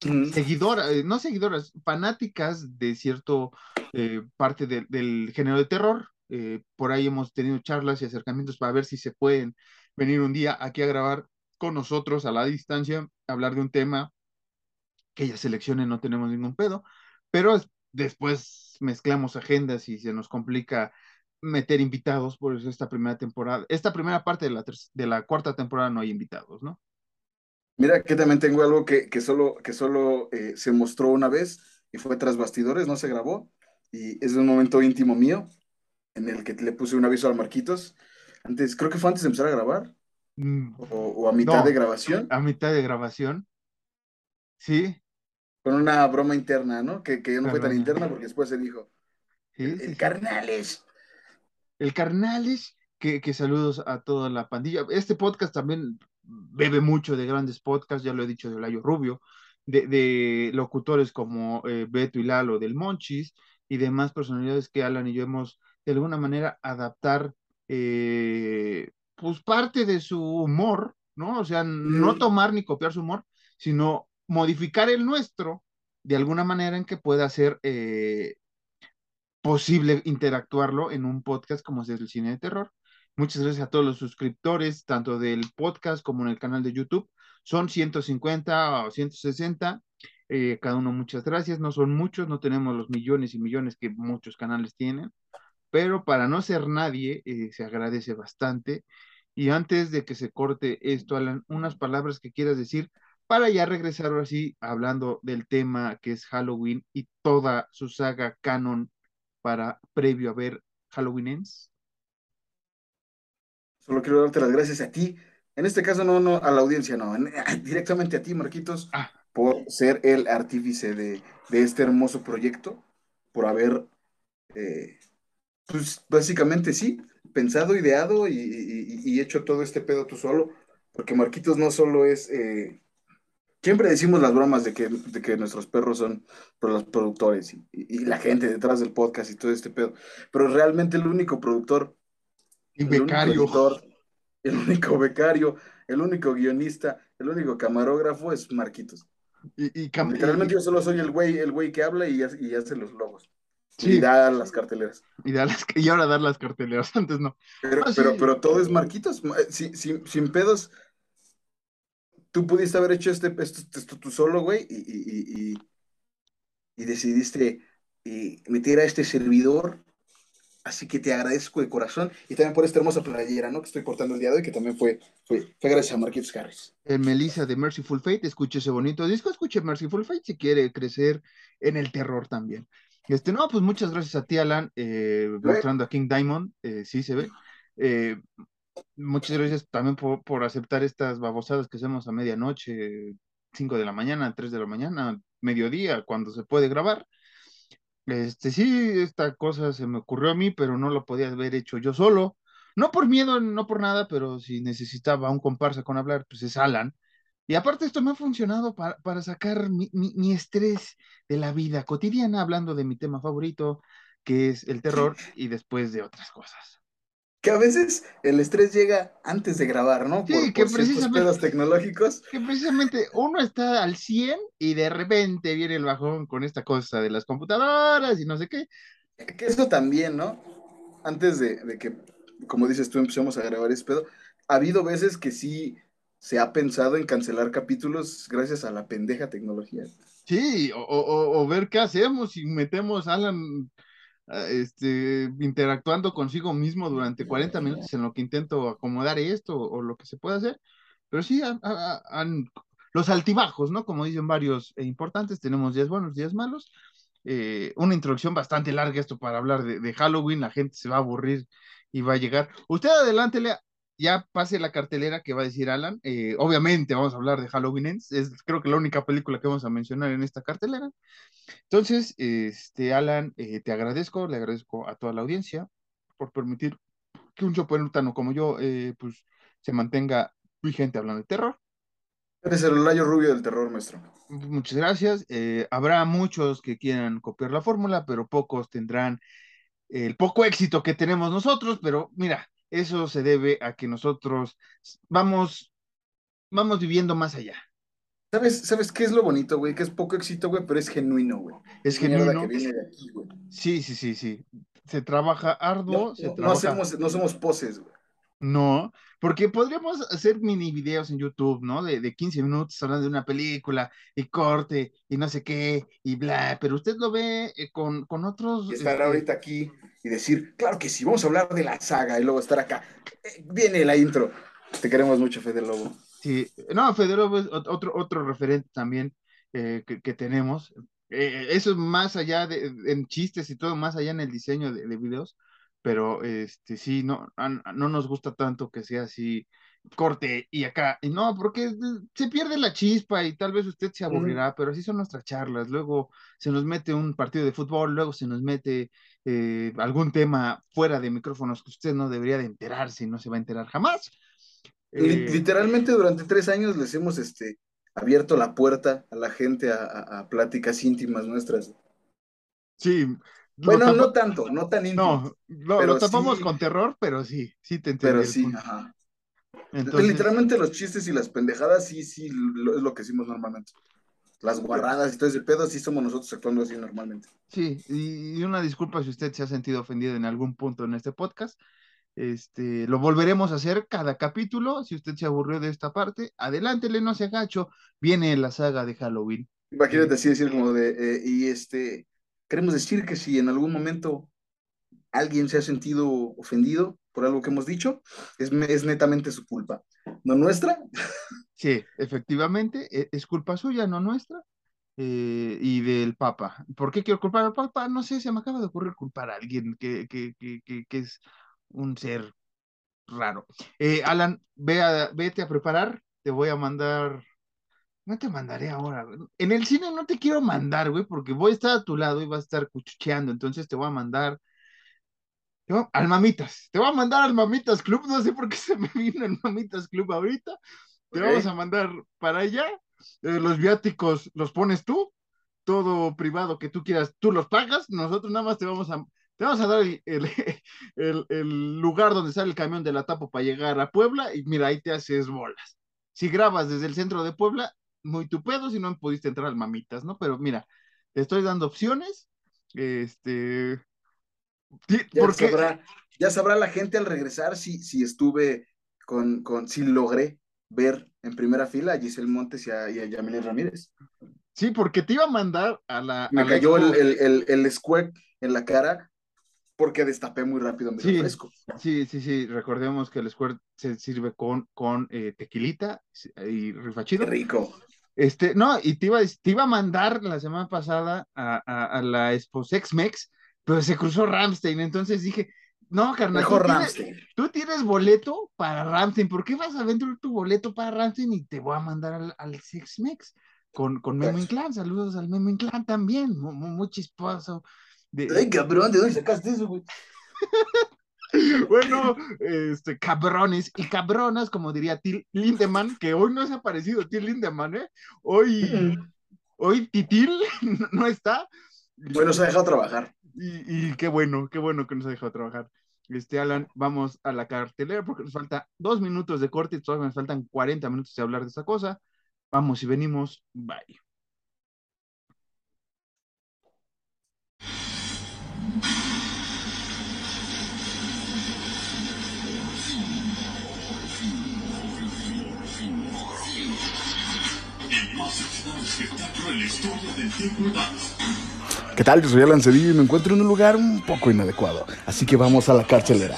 seguidoras, no seguidoras, fanáticas de cierto parte de- del género de terror. Por ahí hemos tenido charlas y acercamientos para ver si se pueden venir un día aquí a grabar con nosotros a la distancia, hablar de un tema que ellas seleccionen, no tenemos ningún pedo, pero es- después mezclamos agendas y se nos complica meter invitados, por eso esta primera temporada, esta primera parte de la, de la cuarta temporada no hay invitados, ¿no? Mira que también tengo algo que, que solo, que solo eh, se mostró una vez y fue tras bastidores, no se grabó. Y es un momento íntimo mío en el que le puse un aviso al Marquitos. Antes, creo que fue antes de empezar a grabar Mm, o, o a mitad No. de grabación, a mitad de grabación, sí, con una broma interna, ¿no? Que, que ya no fue tan interna porque después se dijo, sí, el, sí, el sí. carnales. El Carnales, que, que saludos a toda la pandilla. Este podcast también bebe mucho de grandes podcasts, ya lo he dicho de Layo Rubio, de, de locutores como eh, Beto y Lalo del Monchis y demás personalidades que Alan y yo hemos de alguna manera adaptar eh, pues parte de su humor, ¿no? O sea, no tomar ni copiar su humor, sino modificar el nuestro de alguna manera en que pueda ser eh, posible interactuarlo en un podcast como es el cine de terror. Muchas gracias a todos los suscriptores, tanto del podcast como en el canal de YouTube. Son 150 o 160, eh, cada uno muchas gracias. No son muchos, no tenemos los millones y millones que muchos canales tienen, pero para no ser nadie, eh, se agradece bastante. Y antes de que se corte esto, Alan, unas palabras que quieras decir para ya regresar ahora sí hablando del tema que es Halloween y toda su saga canon para previo a ver Halloween Ends. Solo quiero darte las gracias a ti. En este caso, no, no a la audiencia, no. directamente a ti, Marquitos, ah. por ser el artífice de, este hermoso proyecto, por haber, eh, pues básicamente sí, pensado, ideado y, hecho todo este pedo tú solo. Porque Marquitos no solo es eh, Siempre decimos las bromas de que, de que nuestros perros son los productores y, la gente detrás del podcast y todo este pedo, pero realmente el único productor, y becario. El único, becario, el único guionista, el único camarógrafo es Marquitos. Y, Literalmente yo solo soy el güey, el güey que habla y, y hace los logos. Y da las carteleras. Y, da las, y ahora dar las carteleras, antes no. Pero, ah, pero, pero todo es Marquitos, sin, sin, sin pedos tú pudiste haber hecho este, esto, tú solo, güey, y, decidiste meter a este servidor. Así que te agradezco de corazón y también por esta hermosa playera, ¿no? Que estoy portando el día de hoy, que también fue, fue, gracias a Marquitos Harris. El Melissa de Merciful Fate, escuche ese bonito disco, escuche Merciful Fate si quiere crecer en el terror también. Este, no, pues muchas gracias a ti, Alan, eh, mostrando a King Diamond, eh, sí se ve. Eh, Muchas gracias también por, aceptar estas babosadas que hacemos a medianoche, 5 de la mañana, 3 de la mañana, mediodía, cuando se puede grabar. Este, sí, esta cosa se me ocurrió a mí, pero no lo podía haber hecho yo solo. No por miedo, no por nada, pero si necesitaba un comparsa con hablar, pues es Alan. Y aparte esto me ha funcionado para, para sacar mi, mi, estrés de la vida cotidiana, hablando de mi tema favorito, que es el terror, y después de otras cosas que a veces el estrés llega antes de grabar, ¿no? Sí, por, que precisamente, pedos tecnológicos. Que precisamente uno está al 100 y de repente viene el bajón con esta cosa de las computadoras y no sé qué. Que eso también, ¿no? Antes de, que, como dices tú, empecemos a grabar ese pedo, ha habido veces que sí se ha pensado en cancelar capítulos gracias a la pendeja tecnología. Sí, o, o ver qué hacemos si metemos a Alan este, interactuando consigo mismo durante 40 minutos en lo que intento acomodar esto o, lo que se puede hacer. Pero sí, los altibajos, ¿no? Como dicen varios e importantes, tenemos días buenos, días malos. Eh, una introducción bastante larga esto para hablar de, Halloween, la gente se va a aburrir y va a llegar. Usted adelántele, ya pase la cartelera que va a decir Alan. Eh, obviamente vamos a hablar de Halloween Ends, es creo que la única película que vamos a mencionar en esta cartelera. Entonces, este, Alan, eh, te agradezco, le agradezco a toda la audiencia por permitir que un choperutano como yo, eh, pues, se mantenga vigente hablando de terror. Eres el layo rubio del terror, maestro. Muchas gracias. Eh, habrá muchos que quieran copiar la fórmula, pero pocos tendrán el poco éxito que tenemos nosotros, pero mira, eso se debe a que nosotros vamos, vamos viviendo más allá. ¿Sabes, ¿Sabes qué es lo bonito, güey? Que es poco éxito, güey, pero es genuino, güey. Es genuino. Sí, sí, sí, sí. Se trabaja arduo. No, no, hacemos, no somos poses, güey. No, porque podríamos hacer mini videos en YouTube, ¿no? De, de 15 minutos hablando de una película y corte y no sé qué y bla, pero usted lo ve eh, con, con otros... Estar este ahorita aquí y decir, claro que sí, vamos a hablar de la saga y luego estar acá. Eh, viene la intro. Te queremos mucho, Fede Lobo. Sí, no, Federo es otro, otro referente también eh, que, tenemos. Eh, eso es más allá de, en chistes y todo, más allá en el diseño de, videos, pero este sí, no, no nos gusta tanto que sea así corte y acá, y no, porque se pierde la chispa y tal vez usted se aburrirá, pero así son nuestras charlas. Luego se nos mete un partido de fútbol, luego se nos mete eh, algún tema fuera de micrófonos que usted no debería de enterarse y no se va a enterar jamás. Eh, literalmente durante tres años les hemos este, abierto la puerta a la gente a, pláticas íntimas nuestras. Sí. Bueno, no tanto, no tan íntimo. No, lo tapamos con terror, pero sí, sí te entiendo. Pero sí, ajá. Literalmente los chistes y las pendejadas, sí, sí, es lo que hicimos normalmente. Las guarradas y todo ese pedo, sí somos nosotros actuando así normalmente. Sí, y una disculpa si usted se ha sentido ofendido en algún punto en este podcast. Este, lo volveremos a hacer cada capítulo. Si usted se aburrió de esta parte, adelántele, no se agacho. Viene la saga de Halloween. Imagínate así decir como de, eh, y este, queremos decir que si en algún momento alguien se ha sentido ofendido por algo que hemos dicho, es, es netamente su culpa, no nuestra. Sí, efectivamente, e, es culpa suya, no nuestra. Eh, y del Papa. ¿Por qué quiero culpar al Papa? No sé, se me acaba de ocurrir culpar a alguien que, que, que, que es un ser raro. Eh, Alan, ve a, vete a preparar, te voy a mandar. No te mandaré ahora. En el cine no te quiero mandar, güey, porque voy a estar a tu lado y vas a estar cuchucheando. Entonces te voy a mandar. al Mamitas. Te voy a mandar al Mamitas Club. No sé por qué se me vino el Mamitas Club ahorita. Te vamos a mandar para allá eh, los viáticos los pones tú, todo privado que tú quieras, tú los pagas, nosotros nada más te vamos a, te vamos a dar el, lugar donde sale el camión de la Tapo para llegar a Puebla y mira, ahí te haces bolas. Si grabas desde el centro de Puebla, muy tu pedo si no pudiste entrar al Mamitas, ¿no? Pero mira, te estoy dando opciones, este... Ya, sabrá, ya sabrá la gente al regresar si, si estuve con, con, si logré ver en primera fila a Giselle Montes y a, y Ramírez. Sí, porque te iba a mandar a la. Me cayó el, el, el, square en la cara porque destapé muy rápido mi sí, refresco. Sí, sí, sí. Recordemos que el square se sirve con, con eh, tequilita y rifachido. Qué rico. Este, no, y te iba, te iba a mandar la semana pasada a, a, a la Exposex Mex, pero se cruzó Ramstein, entonces dije, no, carnal. Mejor tú tienes, boleto para Ramstein. ¿Por qué vas a vender tu boleto para Ramstein y te voy a mandar al, al Six Mex con, con Memo Inclán? Saludos al Memo Inclán también. Muy, muy chisposo. Ay, cabrón, ¿de dónde sacaste eso, güey? bueno, este, cabrones y cabronas, como diría Til Lindemann, que hoy no se ha aparecido Til Lindemann, ¿eh? Hoy, hoy Titil no está. Bueno, se ha dejado trabajar. Y, y, qué bueno, qué bueno que nos ha dejado trabajar. Este, Alan, vamos a la cartelera porque nos falta dos minutos de corte y todavía nos faltan 40 minutos de hablar de esta cosa. Vamos y venimos. Bye. ¿Qué tal? Yo soy Alan Cedillo y me encuentro en un lugar un poco inadecuado, así que vamos a la cartelera.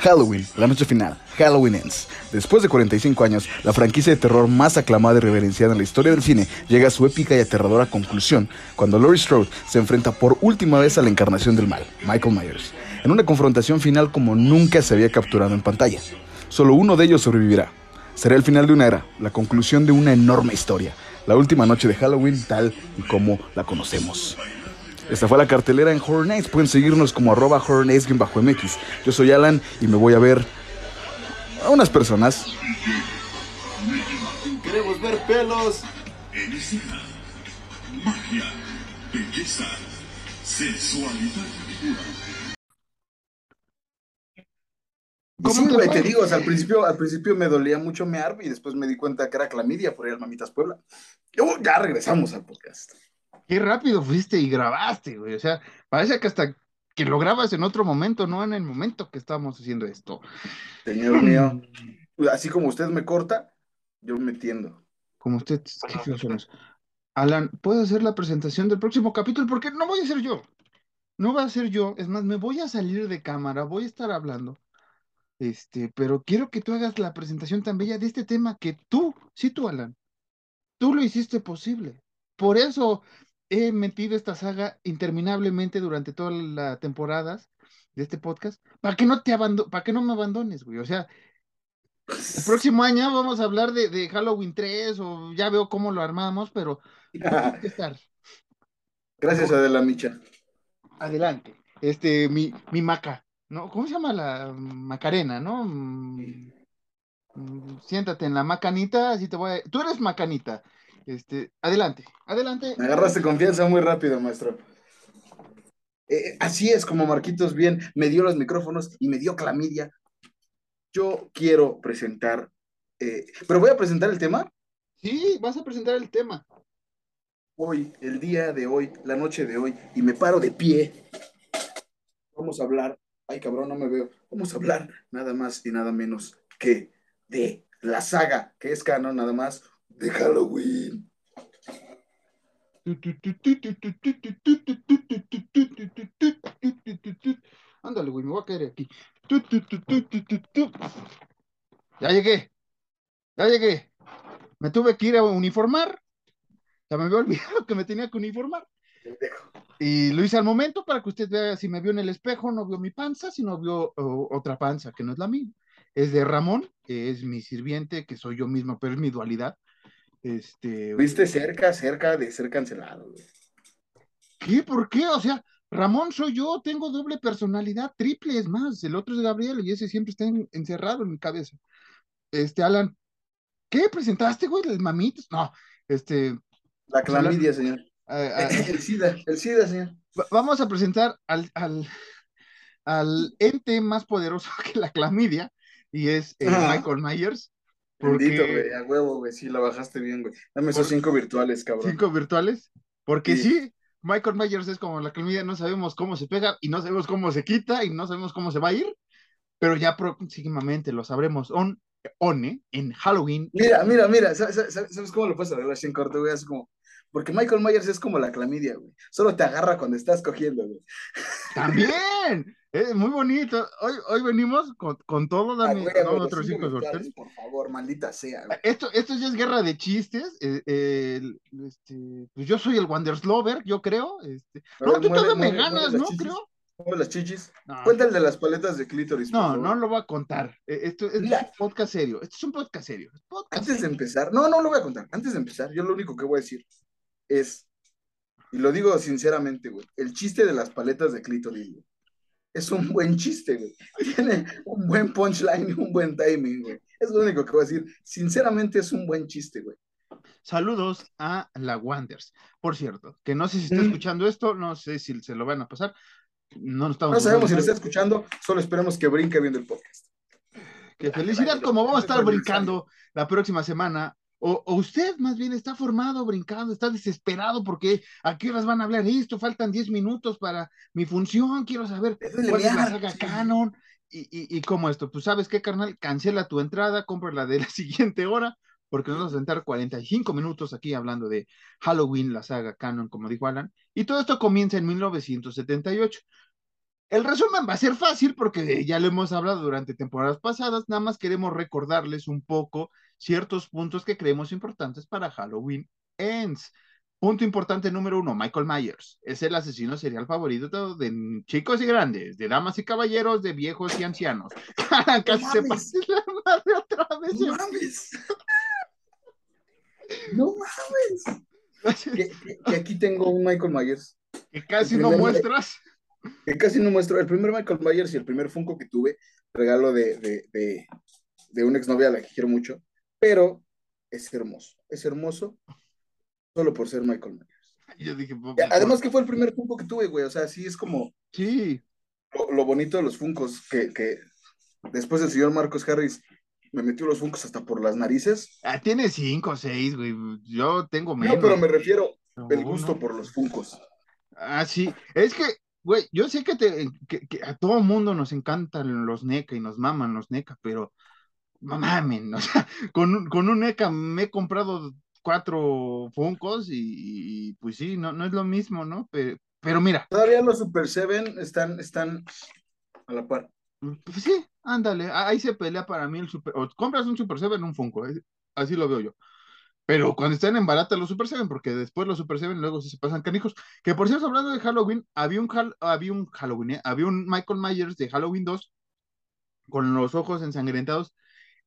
Halloween, la noche final, Halloween Ends. Después de 45 años, la franquicia de terror más aclamada y reverenciada en la historia del cine llega a su épica y aterradora conclusión cuando Laurie Strode se enfrenta por última vez a la encarnación del mal, Michael Myers, en una confrontación final como nunca se había capturado en pantalla. Solo uno de ellos sobrevivirá. Será el final de una era, la conclusión de una enorme historia, la última noche de Halloween tal y como la conocemos. Esta fue la cartelera en Horror Nights. Pueden seguirnos como arroba Horror bajo mx Yo soy Alan y me voy a ver a unas personas. Queremos ver pelos. magia, belleza, sensualidad sí, güey, te digo, al principio, al principio me dolía mucho mear y después me di cuenta que era clamidia por ir al Mamitas Puebla. ya regresamos al podcast. Qué rápido fuiste y grabaste, güey. O sea, parece que hasta que lo grabas en otro momento, no en el momento que estamos haciendo esto. Señor mío, así como usted me corta, yo me tiendo. Como usted, qué Alan, ¿puedo hacer la presentación del próximo capítulo? Porque no voy a ser yo. No va a ser yo. Es más, me voy a salir de cámara, voy a estar hablando este, pero quiero que tú hagas la presentación tan bella de este tema que tú, sí tú, Alan, tú lo hiciste posible. Por eso he metido esta saga interminablemente durante todas las temporadas de este podcast, para que no te para que no me abandones, güey. O sea, el próximo año vamos a hablar de, Halloween 3 o ya veo cómo lo armamos, pero que estar. Gracias, Adela Micha. Adelante. Este, mi, mi maca. ¿No? ¿Cómo se llama la Macarena, no? Mm, mm, siéntate en la macanita, así te voy a... Tú eres macanita. Este, adelante, adelante. Me agarraste confianza muy rápido, maestro. Eh, así es como Marquitos bien me dio los micrófonos y me dio clamidia. Yo quiero presentar, eh, pero voy a presentar el tema. Sí, vas a presentar el tema. Hoy, el día de hoy, la noche de hoy, y me paro de pie. Vamos a hablar ay cabrón, no me veo. Vamos a hablar nada más y nada menos que de la saga, que es canon nada más, de Halloween. me voy a caer aquí. Ya llegué, ya llegué. Me tuve que ir a uniformar. Ya me había olvidado que me tenía que uniformar. Y lo hice al momento para que usted vea si me vio en el espejo, no vio mi panza, sino vio otra panza que no es la mía. Es de Ramón, que es mi sirviente, que soy yo mismo, pero es mi dualidad. Este, Viste cerca, cerca de ser cancelado, güey. ¿qué? ¿Por qué? O sea, Ramón soy yo, tengo doble personalidad, triple es más. El otro es Gabriel y ese siempre está en- encerrado en mi cabeza. Este, Alan, ¿qué presentaste, güey? ¿El mamitos? No, este, La clamidia, señor. A- a- El SIDA, el SIDA, señor. Va- Vamos a presentar al, al, al ente más poderoso que la clamidia, y es eh. Michael Myers, Bendito, porque güey, a huevo, güey, sí, la bajaste bien, güey. Dame esos Por- cinco virtuales, cabrón. cinco virtuales, porque Sí. sí, Michael Myers es como la clamidia, no sabemos cómo se pega, y no sabemos cómo se quita, y no sabemos cómo se va a ir, pero ya próximamente lo sabremos on, one, en Halloween. Mira, mira, mira, ¿sabes, sabes- sabes cómo lo puedes arreglar así en corto, güey? Así como, porque Michael Myers es como la clamidia, güey. Solo te agarra cuando estás cogiendo, güey. También, es muy bonito. Hoy, hoy venimos con, con todo, dame, los otros cinco sorteos. por favor, maldita sea, güey. Esto, esto ya es guerra de chistes. eh, eh, este, pues yo soy el Wanderslover, yo creo. Este. No, ver, tú mueve, me mueve, ganas, ¿no? chichis. Creo. Mueve las chichis. No, el de las paletas de clítoris, no, no lo voy a contar. Eh, Esto, es un podcast serio. Esto es un podcast serio. Podcast Antes de empezar, no, no lo voy a contar. Antes de empezar, yo lo único que voy a decir es, y lo digo sinceramente, güey, el chiste de las paletas de clítoris, güey, es un buen chiste, güey. Tiene un buen punchline y un buen timing, güey. Es lo único que voy a decir. Sinceramente es un buen chiste, güey. Saludos a la Wanders. Por cierto, que no sé si está Mm. escuchando esto, no sé si se lo van a pasar. No nos estamos No sabemos si lo está escuchando, solo esperemos que brinque viendo el podcast. Que felicidad, como vamos a es estar brincando la próxima semana. O, o usted más bien está formado, brincando, está desesperado porque a qué horas van a hablar esto, faltan 10 minutos para mi función, quiero saber cuál es la saga canon y, y, y cómo esto. Pues sabes qué, carnal, cancela tu entrada, compra la de la siguiente hora, porque nos vamos a sentar 45 minutos aquí hablando de Halloween, la saga canon, como dijo Alan. Y todo esto comienza en 1978. El resumen va a ser fácil porque ya lo hemos hablado durante temporadas pasadas, nada más queremos recordarles un poco ciertos puntos que creemos importantes para Halloween Ends. Punto importante número uno, Michael Myers. Es el asesino serial favorito de chicos y grandes, de damas y caballeros, de viejos y ancianos. Casi se pasa la madre otra vez. No mames. No mames. Que, que- que aquí tengo un Michael Myers. Que casi no muestras. Que casi no muestro. El primer Michael Myers y el primer Funko que tuve, regalo de, de, de, de una exnovia a la que quiero mucho, pero es hermoso. Es hermoso solo por ser Michael Myers. Yo dije, además que fue el primer Funko que tuve, güey. O sea, sí es como sí, lo, lo bonito de los Funkos, que, que después el señor Marcos Harris me metió los Funkos hasta por las narices. ah, tiene cinco o seis, güey. Yo tengo menos. No, pero me refiero el gusto por los Funkos. Ah, sí, es que, güey, yo sé que, te, que, que a todo mundo nos encantan los NECA y nos maman los NECA, pero mamen, o sea, con, un- con un NECA me he comprado cuatro Funkos y, y, pues sí, no, no es lo mismo, ¿no? Pero, pero mira, Todavía los Super Seven están, están a la par. pues sí, ándale, ahí se pelea para mí el Super, o compras un Super 7 un Funko, eh, así lo veo yo. Pero cuando están en barata los Super 7, porque después los Super 7 luego sí se pasan canijos. Que por cierto, hablando de Halloween, había un, había un Halloween, ¿eh? había un Michael Myers de Halloween 2 con los ojos ensangrentados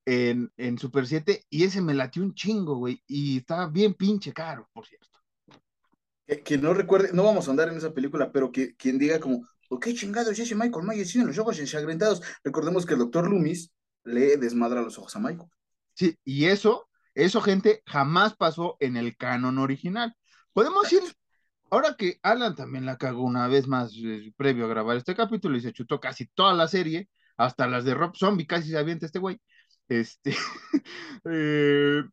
en, en Super 7 y ese me latió un chingo, güey. Y estaba bien pinche caro, por cierto. Que, que no recuerde, no vamos a andar en esa película, pero que quien diga como, ¿por qué chingados ese Michael Myers tiene los ojos ensangrentados? Recordemos que el doctor Loomis le desmadra los ojos a Michael. Sí, y eso, eso, gente, jamás pasó en el canon original. Podemos ir, ahora que Alan también la cagó una vez más eh, previo a grabar este capítulo y se chutó casi toda la serie, hasta las de Rob Zombie, casi se avienta este güey. Este, eh,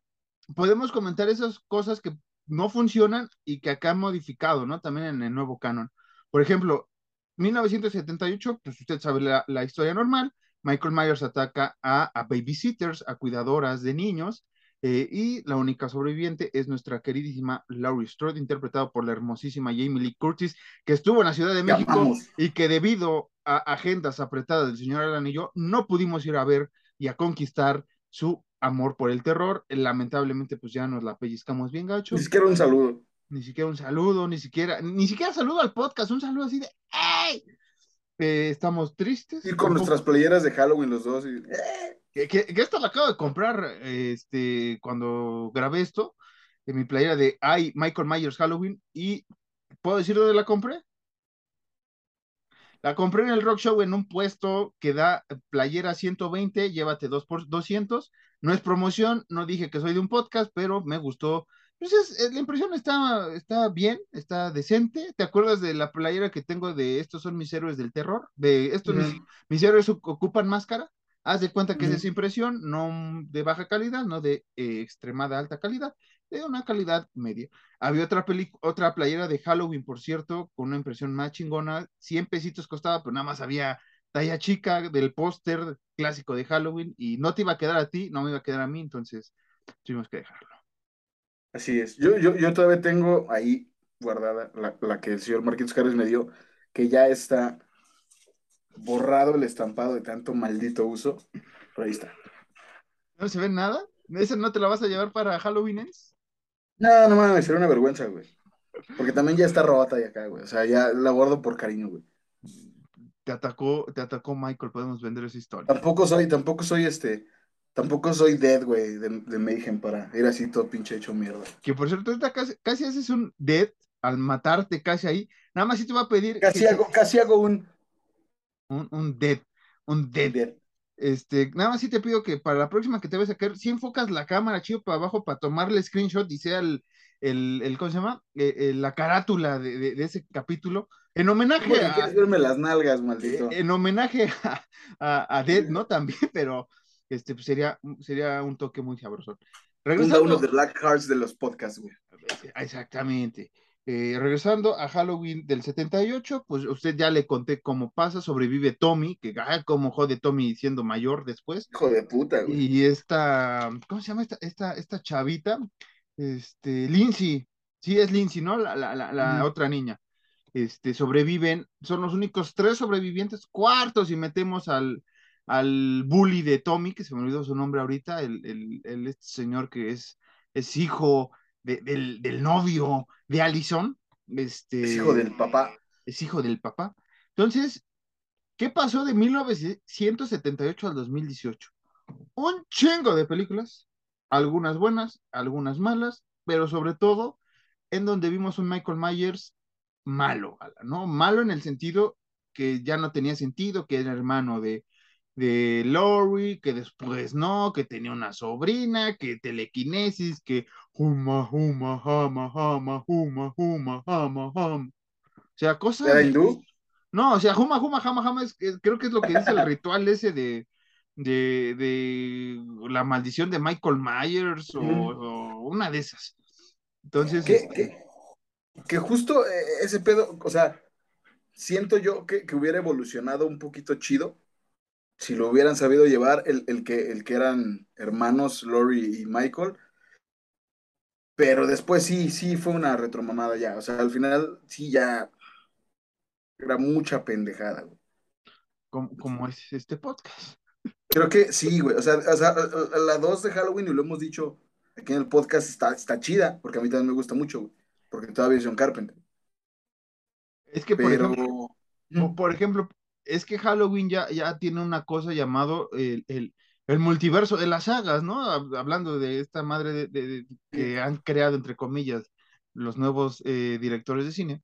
podemos comentar esas cosas que no funcionan y que acá han modificado, ¿no? También en el nuevo canon. Por ejemplo, 1978, pues usted sabe la, la historia normal, Michael Myers ataca a, a babysitters, a cuidadoras de niños, Eh, y la única sobreviviente es nuestra queridísima Laurie Strode, interpretada por la hermosísima Jamie Lee Curtis, que estuvo en la Ciudad de México y que debido a agendas apretadas del señor Alan y yo, no pudimos ir a ver y a conquistar su amor por el terror. Lamentablemente, pues ya nos la pellizcamos bien gacho. Ni siquiera un saludo. Ni siquiera un saludo, ni siquiera, ni siquiera saludo al podcast, un saludo así de ¡Ey! Eh, estamos tristes. Ir con nuestras playeras de Halloween los dos. y, ¡eh! que, que, que esta la acabo de comprar este, cuando grabé esto, en mi playera de I, Michael Myers Halloween, y ¿puedo decir dónde la compré? La compré en el Rock Show en un puesto que da playera 120, llévate dos por 200. No es promoción, no dije que soy de un podcast, pero me gustó. Pues es- es- la impresión está, está bien, está decente. ¿Te acuerdas de la playera que tengo de estos son mis héroes del terror? De estos mis, héroes oc- ocupan máscara. Haz de cuenta que es Ujú. esa impresión, no de baja calidad, no de eh, extremada alta calidad, de una calidad media. Había otra, peli- otra playera de Halloween, por cierto, con una impresión más chingona, 100 pesitos costaba, pero nada más había talla chica del póster clásico de Halloween y no te iba a quedar a ti, no me iba a quedar a mí, entonces tuvimos que dejarlo. Así es. Yo, yo, yo todavía tengo ahí guardada la, la que el señor Marquitos Carles me dio, que ya está borrado el estampado de tanto maldito uso. Pero ahí está. ¿No se ve nada? ¿Esa no te la vas a llevar para Halloween Ends? No, no mames, sería una vergüenza, güey. Porque también ya está rota y acá, güey. O sea, ya la guardo por cariño, güey. Te atacó, te atacó Michael, podemos vender esa historia. Tampoco soy, tampoco soy este, tampoco soy dead, güey, de, de Mayhem para ir así todo pinche hecho mierda. Que por cierto, casi, casi haces un dead al matarte casi ahí. Nada más si te va a pedir Casi hago, casi hago un un, un dead, un dead. dead. Este, nada más sí te pido que para la próxima que te vayas a caer, si enfocas la cámara chido para abajo para tomarle screenshot y sea el, el, el ¿cómo se llama? Eh, eh, la carátula de, de- de ese capítulo. En homenaje a, quieres verme las nalgas, maldito. eh, en homenaje a, a, a Dead, ¿no? También, pero este pues sería, sería un toque muy sabroso. Regresando, download de Black Hearts de los podcasts, güey. Exactamente. Eh, regresando a Halloween del 78, pues usted ya le conté cómo pasa, sobrevive Tommy, que ah, cómo jode Tommy siendo mayor después. Hijo de puta, güey. Y esta, ¿cómo se llama esta, esta, esta chavita? Este, Lindsay, sí es Lindsay, ¿no? La, la, la, la otra niña. Este, sobreviven, son los únicos tres sobrevivientes, cuartos, y metemos al, al bully de Tommy, que se me olvidó su nombre ahorita, el, el, el este señor que es, es hijo de- del, del novio de Allison, este, Es hijo del papá. es hijo del papá. Entonces, ¿qué pasó de 1978 al 2018? Un chingo de películas, algunas buenas, algunas malas, pero sobre todo en donde vimos un Michael Myers malo, ¿no? Malo en el sentido que ya no tenía sentido, que era hermano de, de Laurie, que después no, que tenía una sobrina, que telequinesis, que huma, huma, hama, hama, huma, huma, hama, hama. O sea, cosas. ¿Era hindú? No, o sea, huma, huma, hama, hama, es, es- creo que es lo que dice el ritual ese de, de, de la maldición de Michael Myers o, una de esas. Entonces, Que, este, que, que justo eh, ese pedo, o sea, siento yo que, que hubiera evolucionado un poquito chido si lo hubieran sabido llevar el, el que, el que eran hermanos Lori y Michael. Pero después sí, sí fue una retromamada ya. O sea, al final sí ya era mucha pendejada, güey. como, como es este podcast. Creo que sí, güey. O sea, o sea, la 2 de Halloween, y lo hemos dicho aquí en el podcast, está, está chida, porque a mí también me gusta mucho, güey. Porque todavía es John Carpenter. Es que, por Pero. ejemplo, po- por ejemplo, es que Halloween ya, ya tiene una cosa llamado el, el, el multiverso de las sagas, ¿no? Hab- Hablando de esta madre de, de- que han creado, entre comillas, los nuevos eh, directores de cine.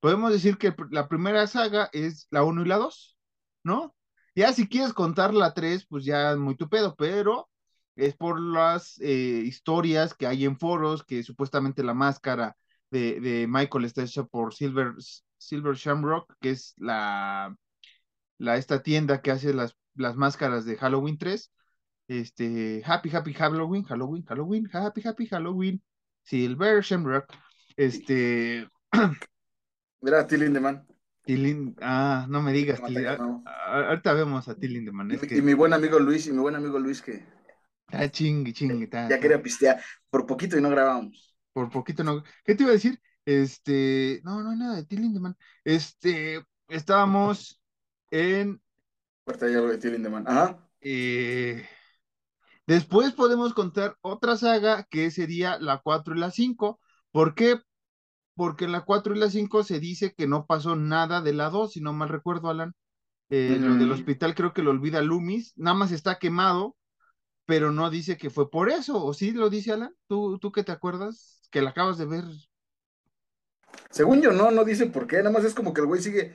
Podemos decir que la primera saga es la 1 y la 2, ¿no? Ya si quieres contar la 3, pues ya muy tu pero es por las eh, historias que hay en foros, que supuestamente la máscara de, de Michael está hecha por Silver, Silver Shamrock, que es la, la esta tienda que hace las, las máscaras de Halloween 3. Este, Happy Happy Halloween, Halloween, Halloween, Happy Happy Halloween, Silver Shamrock. Este, Mira, Till Lindemann. Tilin, ah, no me digas, mata, ah, no. ah, ahorita vemos a Tilin de Y, Man, es mi- que y mi buen amigo Luis, y mi buen amigo Luis que Ah, chingue, chingue. Ya quería pistear por poquito y no grabamos. Por poquito no. ¿Qué te iba a decir? Este, no, no hay nada de ti, Lindemann. Este, estábamos en. Ajá. eh, Después podemos contar otra saga que sería la 4 y la 5. ¿Por qué? Porque en la 4 y la 5 se dice que no pasó nada de la 2, si no mal recuerdo, Alan. Eh, Lo del Mm. hospital creo que lo olvida Loomis, nada más está quemado, pero no dice que fue por eso, ¿o sí lo dice Alan? ¿Tú, tú que te acuerdas? Que la acabas de ver. Según yo, no, no dice por qué. Nada más es como que el güey sigue.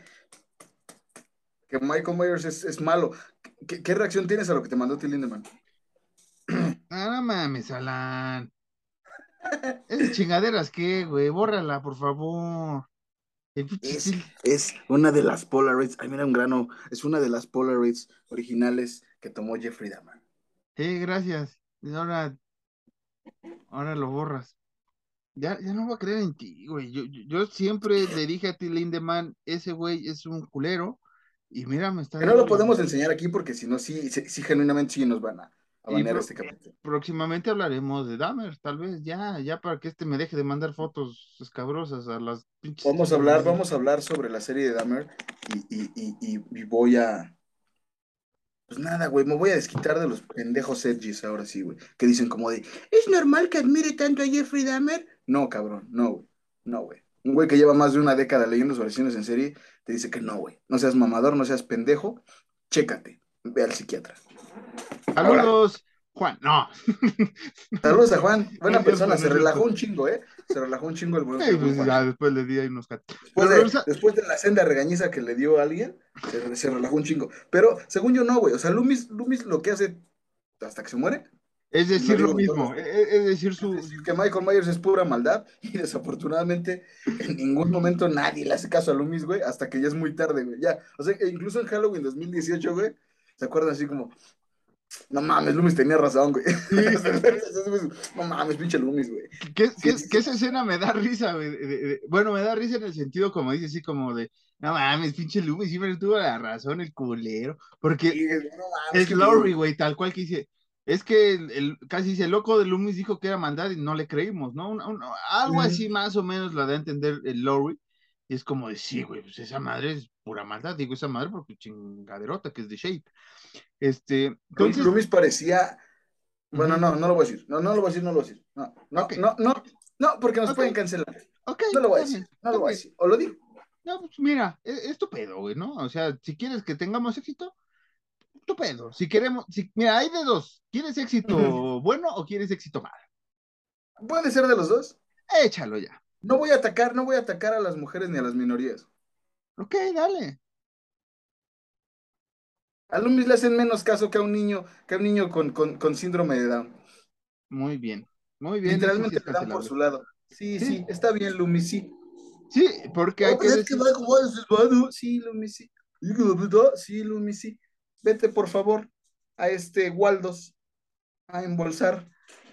Que Michael Myers es, es malo. ¿Qué, qué reacción tienes a lo que te mandó Till Lindemann? Ah, mames, Alan. Esas chingaderas, ¿qué, güey? Bórrala, por favor. Es, una de las Polaroids. Ay, mira un grano. Es una de las Polaroids originales que tomó Jeffrey Dahmer. Sí, gracias. Ahora, ahora lo borras. Ya, ya no voy a creer en ti, güey. Yo, yo, yo siempre le dije a ti, Lindemann, ese güey es un culero. Y mira, me está Que no lo podemos enseñar aquí porque si no, sí, sí, sí, genuinamente sí nos van a, a banear este capítulo. Próximamente hablaremos de Dahmer, tal vez, ya, ya para que este me deje de mandar fotos escabrosas a las pinches. Vamos a hablar, vamos a hablar sobre la serie de Dahmer y, y, y, y, y voy a. Pues nada, güey, me voy a desquitar de los pendejos edgys ahora sí, güey. Que dicen como de, ¿es normal que admire tanto a Jeffrey Dahmer? No, cabrón, no, güey. No, güey. Un güey que lleva más de una década leyendo sus versiones en serie te dice que no, güey. No seas mamador, no seas pendejo. Chécate. Ve al psiquiatra. Saludos, Juan. No. Saludos a Juan. Buena persona. Se relajó un chingo, ¿eh? Se relajó un chingo el buen. Sí, pues ya después le di ahí unos Después de, después de la senda regañiza que le dio a alguien, se, se relajó un chingo. Pero según yo no, güey. O sea, Loomis, Loomis lo que hace hasta que se muere Es decir, lo mismo. todo Es, decir, su. es decir que Michael Myers es pura maldad y desafortunadamente en ningún momento nadie le hace caso a Loomis, güey, hasta que ya es muy tarde, güey. Ya, o sea, e incluso en Halloween 2018, güey, ¿se acuerdan así como, no mames, Loomis tenía razón, güey? no mames, pinche Loomis, güey. Que, Sí, que- sí, que esa escena me da risa, güey. de- de- de- bueno, me da risa en el sentido, como dice, así como de, no mames, pinche Loomis, siempre tuvo la razón, el culero. Porque Y, no mames, es pedo. güey, tal cual que dice. Es que el, el- casi dice, el loco de Loomis dijo que era maldad y no le creímos, ¿no? Un- un- algo así más o menos la a entender el. Y es como de, sí, güey, pues esa madre es pura maldad. Digo esa madre porque chingaderota que es de Shape. Este, entonces, Loomis parecía, bueno, no, no lo voy a decir, no, no lo voy a decir, no lo voy a decir, no, no, Ok. no, no, no, porque nos Ok. pueden cancelar, ok. no lo voy a decir, no lo voy a decir, o lo digo. No, pues mira, es, es tu pedo, güey, ¿no? O sea, si quieres que tengamos éxito, tu pedo. Si queremos, si, mira, hay de dos. ¿Quieres éxito bueno o quieres éxito malo? Puede ser de los dos. Échalo ya. No voy a atacar, no voy a atacar a las mujeres ni a las minorías. Ok, dale. A Loomis le hacen menos caso que a un niño, que a un niño con, con, con síndrome de Down. Muy bien. Muy bien. Literalmente le dan por su lado. Sí, Sí. sí, está bien, Loomis, sí. Sí, porque hay Oh, que es que decir. Michael Myers es malo. Sí, Loomis, sí. Sí, Loomis, sí. Vete, por favor, a este Waldos a embolsar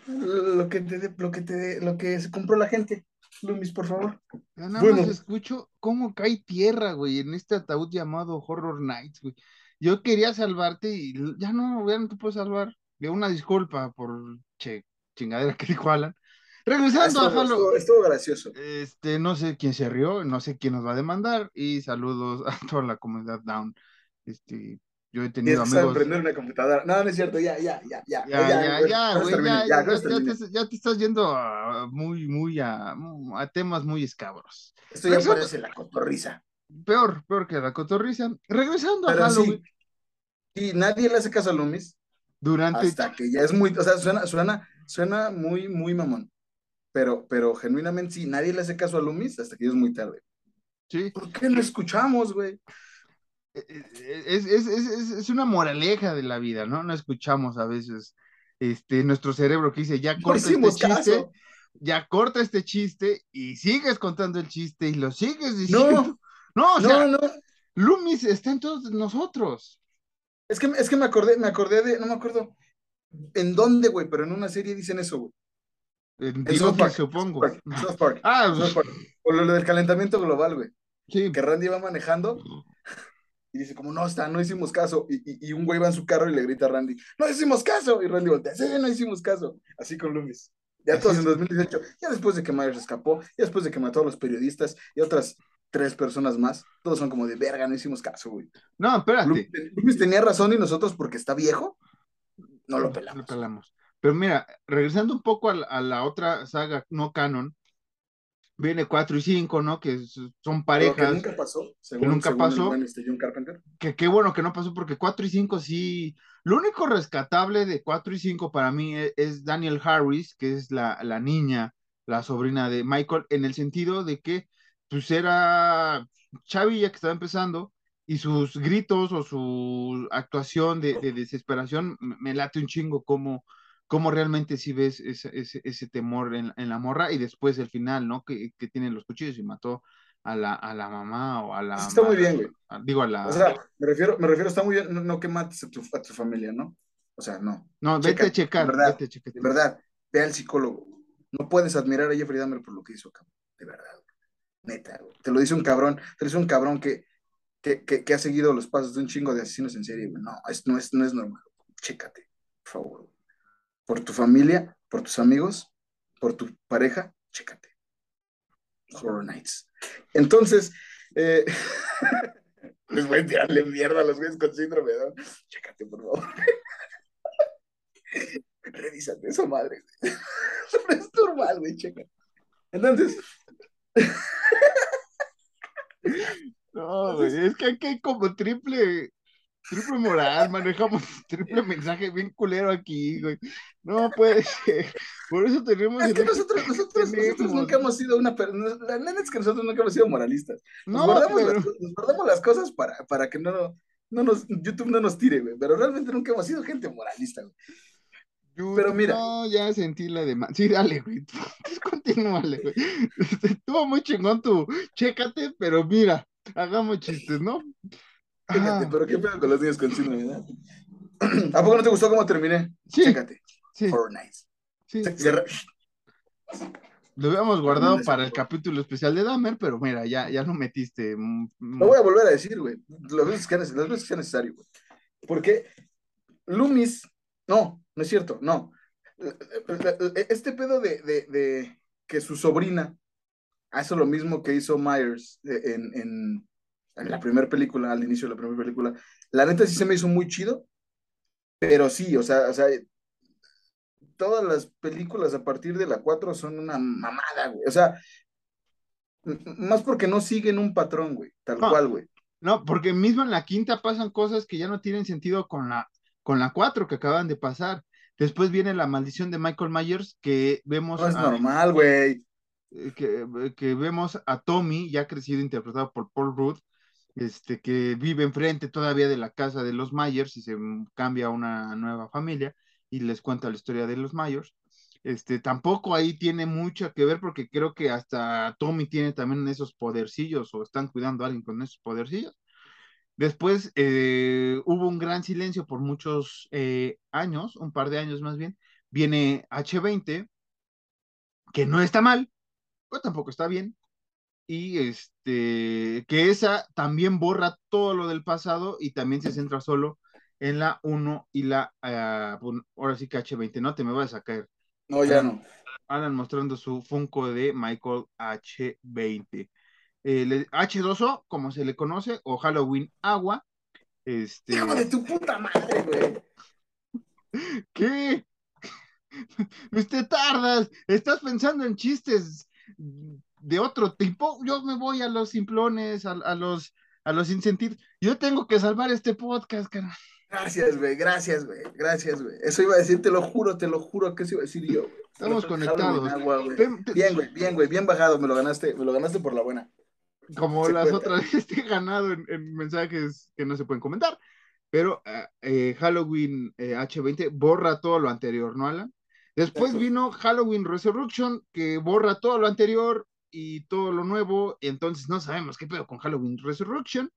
lo que te, lo que te, dé- lo que se compró la gente. Loomis, por favor. Ya nada Bueno. más escucho cómo cae tierra, güey, en este ataúd llamado Horror Nights, güey. Yo quería salvarte y ya no, ya no te puedo salvar. De una disculpa por che, chingadera que dijo Alan. Ah, Regresando a estuvo, Halloween. estuvo- estuvo gracioso. Este, no sé quién se rió, no sé quién nos va a demandar y saludos a toda la comunidad Down. Este, yo he Tienes tenido que saber amigos. prender una computadora. No, no es cierto, ya, ya, ya, ya. Ya, ya, güey, ya, güey, ya, ya, ya, ya te, ya te estás yendo a muy, muy a, a temas muy escabros. Esto ya Regresando- parece la cotorriza. Peor, peor que la cotorriza. Regresando a Pero Halloween, sí, sí, nadie le hace caso a Loomis durante hasta que ya es muy, o sea, suena, suena, suena muy, muy mamón. Pero, pero genuinamente sí, nadie le hace caso a Loomis hasta que ya es muy tarde. sí, ¿Por qué no escuchamos, güey? Es, es, es, es, es una moraleja de la vida, ¿no? No escuchamos a veces este, nuestro cerebro que dice, ya No corta este chiste, ya corta este chiste y sigues contando el chiste y lo sigues diciendo. No, No, o sea, no, no. Loomis está en todos nosotros. Es que, es que me acordé, me acordé de, no me acuerdo en dónde, güey, pero en una serie dicen eso, güey. En South Park, supongo. South Park, South Park, Ah, South Park. O lo, lo del calentamiento global, güey. sí. Que Randy va manejando y dice como, no, está, no hicimos caso. Y, y, y un güey va en su carro y le grita a Randy, no hicimos caso. Y Randy voltea, sí, no hicimos caso. Así con Loomis. Ya todos en 2018, ya después de que Myers escapó, ya después de que mató a los periodistas y otras tres personas más, todos son como de verga, no hicimos caso, güey. No, espérate. Loomis Loomis tenía razón y nosotros, porque está viejo, no lo pelamos. Lo pelamos. Pero mira, regresando un poco a a la otra saga no canon, viene 4 y 5, ¿no? Que son Pero que parejas. nunca pasó, según, nunca según el pasó. buen, este, John Carpenter. que qué bueno que no pasó porque 4 y 5 sí. Lo único rescatable de 4 y 5 para mí e- es, Daniel Harris, que es la, la niña, la sobrina de Michael, en el sentido de que pues era chavilla que estaba empezando y sus gritos o su actuación de, de desesperación me late un chingo como, como realmente sí ves ese, ese, ese temor en, en la morra y después el final, ¿no? Que, que tiene los cuchillos y mató a la, a la mamá o a la... Está muy bien, güey. a- Digo, a la... O sea, me refiero, me refiero, está muy bien, no, no que mates a tu, a tu familia, ¿no? O sea, no. No, vete a checar, de verdad, vete a checar. De verdad, ve al psicólogo. No puedes admirar a Jeffrey Dahmer por lo que hizo, cabrón. De verdad, güey. Neta, güey. Te lo dice un cabrón, te lo dice un cabrón que, que, que, que ha seguido los pasos de un chingo de asesinos en serie, güey. No, es, no, es, no es normal. Chécate, por favor. güey. Por tu familia, por tus amigos, por tu pareja, chécate. Horror Nights. Entonces, eh, les voy a tirarle mierda a los güeyes con síndrome, ¿no? Chécate, por favor. Revísate esa madre. es normal, güey, checa. Entonces, No, güey, es que aquí hay como triple, triple moral, manejamos triple mensaje bien culero aquí, güey. No puede ser. Por eso tenemos es que nosotros, nosotros, tenemos. nosotros nunca hemos sido una. La neta es que nosotros nunca hemos sido moralistas. Nos, No, guardamos, pero- las, nos guardamos las cosas para, para que no, no nos, YouTube no nos tire, güey. Pero realmente nunca hemos sido gente moralista, güey. Yo- pero mira. No, ya sentí la demanda. Sí, dale, güey. Tú continúale, güey. Estuvo muy chingón tu chécate, pero mira, hagamos chistes, ¿no? Ah, pero qué pedo con los niños con síndrome? ¿A poco no te gustó cómo terminé? sí, Chécate. sí, Nights. sí. Lo habíamos guardado para el capítulo especial de Dahmer, pero mira, ya, ya lo metiste. mm, mm. Lo voy a volver a decir, güey. Las veces que, las veces que sea necesario, güey. Porque Loomis, no, no es cierto, no. Este pedo de, de, de que su sobrina hace lo mismo que hizo Myers en, en, en la primera película, al inicio de la primera película, la neta sí se me hizo muy chido, pero sí, o sea, o sea, todas las películas a partir de la 4 son una mamada, güey. O sea, más porque no siguen un patrón, güey, tal No. cual, güey. No, porque mismo en la quinta pasan cosas que ya no tienen sentido con la, con la cuatro que acaban de pasar. Después viene la maldición de Michael Myers, que vemos No es a, normal, güey. eh, que, que vemos a Tommy, ya crecido, interpretado por Paul Rudd, este, que vive enfrente todavía de la casa de los Myers y se cambia a una nueva familia y les cuenta la historia de los Myers. Este, tampoco ahí tiene mucho que ver porque creo que hasta Tommy tiene también esos podercillos o están cuidando a alguien con esos podercillos. Después eh, hubo un gran silencio por muchos eh, años, un par de años más bien. Viene H20, que no está mal, pero tampoco está bien. Y este, que esa también borra todo lo del pasado y también se centra solo en la 1 y la, ah, bueno, ahora sí que H20, no te me vas a caer. No, ya no. Alan mostrando su Funko de Michael H20. Eh, le- H2O, como se le conoce, o Halloween Agua. Este, Hijo de tu puta madre, güey. ¿Qué? Usted tardas, estás pensando en chistes de otro tipo. Yo me voy a los simplones, a, a los, a los sin sentir. Yo tengo que salvar este podcast, cara. Gracias, güey. Gracias, güey. Gracias, güey. Eso iba a decir, te lo juro, te lo juro que eso iba a decir yo. güey. Estamos conectados. Agua, Bien, güey, bien, güey. Bien bajado. Me lo ganaste, me lo ganaste por la buena. como Se las cuenta. otras veces te he ganado en, en mensajes que no se pueden comentar. Pero eh, eh, Halloween eh, H20 borra todo lo anterior, ¿no, Alan? Después Exacto. vino Halloween Resurrection, que borra todo lo anterior y todo lo nuevo. Y entonces no sabemos qué pedo con Halloween Resurrection.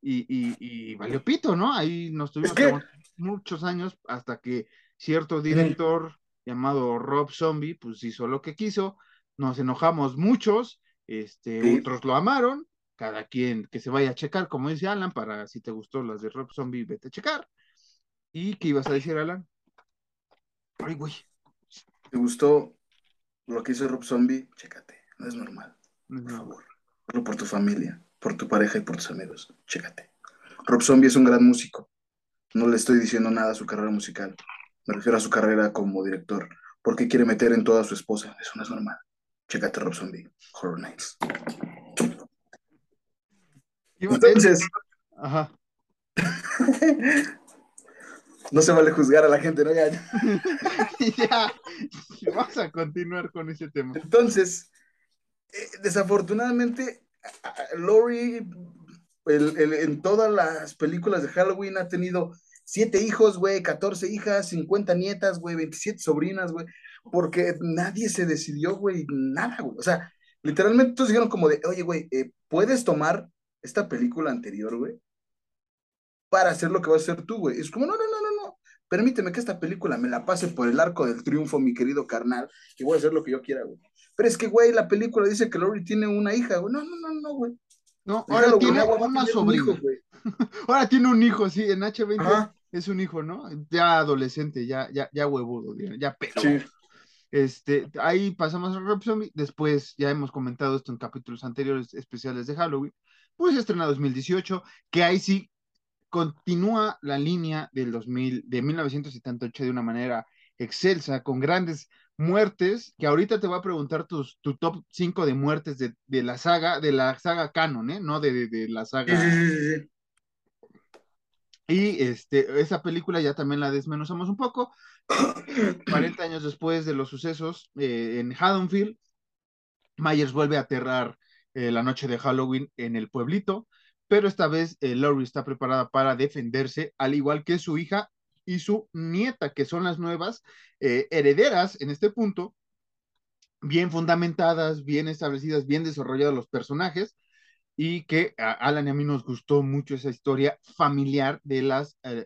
Y, y, y valió pito, ¿no? Ahí nos tuvimos que muchos años hasta que cierto director llamado Rob Zombie, pues hizo lo que quiso. Nos enojamos muchos, este, Sí. otros lo amaron cada quien que se vaya a checar, como dice Alan, para si te gustó las de Rob Zombie, vete a checar. ¿Y qué ibas a decir, Alan? Ay, güey. ¿Te gustó lo que hizo Rob Zombie? Chécate, no es normal. No, Por favor. Hazlo por tu familia, por tu pareja y por tus amigos. Chécate. Rob Zombie es un gran músico. No le estoy diciendo nada a su carrera musical. Me refiero a su carrera como director. Porque quiere meter en toda a su esposa. Eso no es normal. Chécate, Rob Zombie. Horror Nights. Entonces, Ajá. no se vale juzgar a la gente, ¿no? Ya. ya. Vamos a continuar con ese tema. Entonces, eh, desafortunadamente, el- en todas las películas de Halloween ha tenido siete hijos, güey, 14 hijas, 50 nietas, güey, 27 sobrinas, güey, porque nadie se decidió, güey, nada, güey. O sea, literalmente todos dijeron como de, oye, güey, eh, ¿puedes tomar esta película anterior, güey? Para hacer lo que vas a hacer tú, güey. Es como, no, no, no, no, no. Permíteme que esta película me la pase por el arco del triunfo, mi querido carnal, y voy a hacer lo que yo quiera, güey. Pero es que, güey, la película dice que Laurie tiene una hija, güey. No, no, no, no, güey. No, En ahora Halloween, tiene a una tener un sobrina. hijo, güey. Ahora tiene un hijo, sí, en H20 Ajá. es un hijo, ¿no? Ya adolescente, ya, ya, ya huevudo, ya, pero. Sí. Este, ahí pasamos a Rob Zombie. Después, ya hemos comentado esto en capítulos anteriores especiales de Halloween. Pues estrena 2018, que ahí sí continúa la línea del 2000, de 1978 de una manera excelsa, con grandes muertes, que ahorita te voy a preguntar tus, tu top 5 de muertes de, de la saga, de la saga canon, ¿eh? No de, de, de la saga. Y este, esa película ya también la desmenuzamos un poco. 40 años después de los sucesos eh, en Haddonfield, Myers vuelve a aterrar eh, la noche de Halloween en el pueblito, pero esta vez eh, Laurie está preparada para defenderse, al igual que su hija y su nieta, que son las nuevas eh, herederas en este punto, bien fundamentadas, bien establecidas, bien desarrollados los personajes, y que a Alan y a mí nos gustó mucho esa historia familiar de las eh.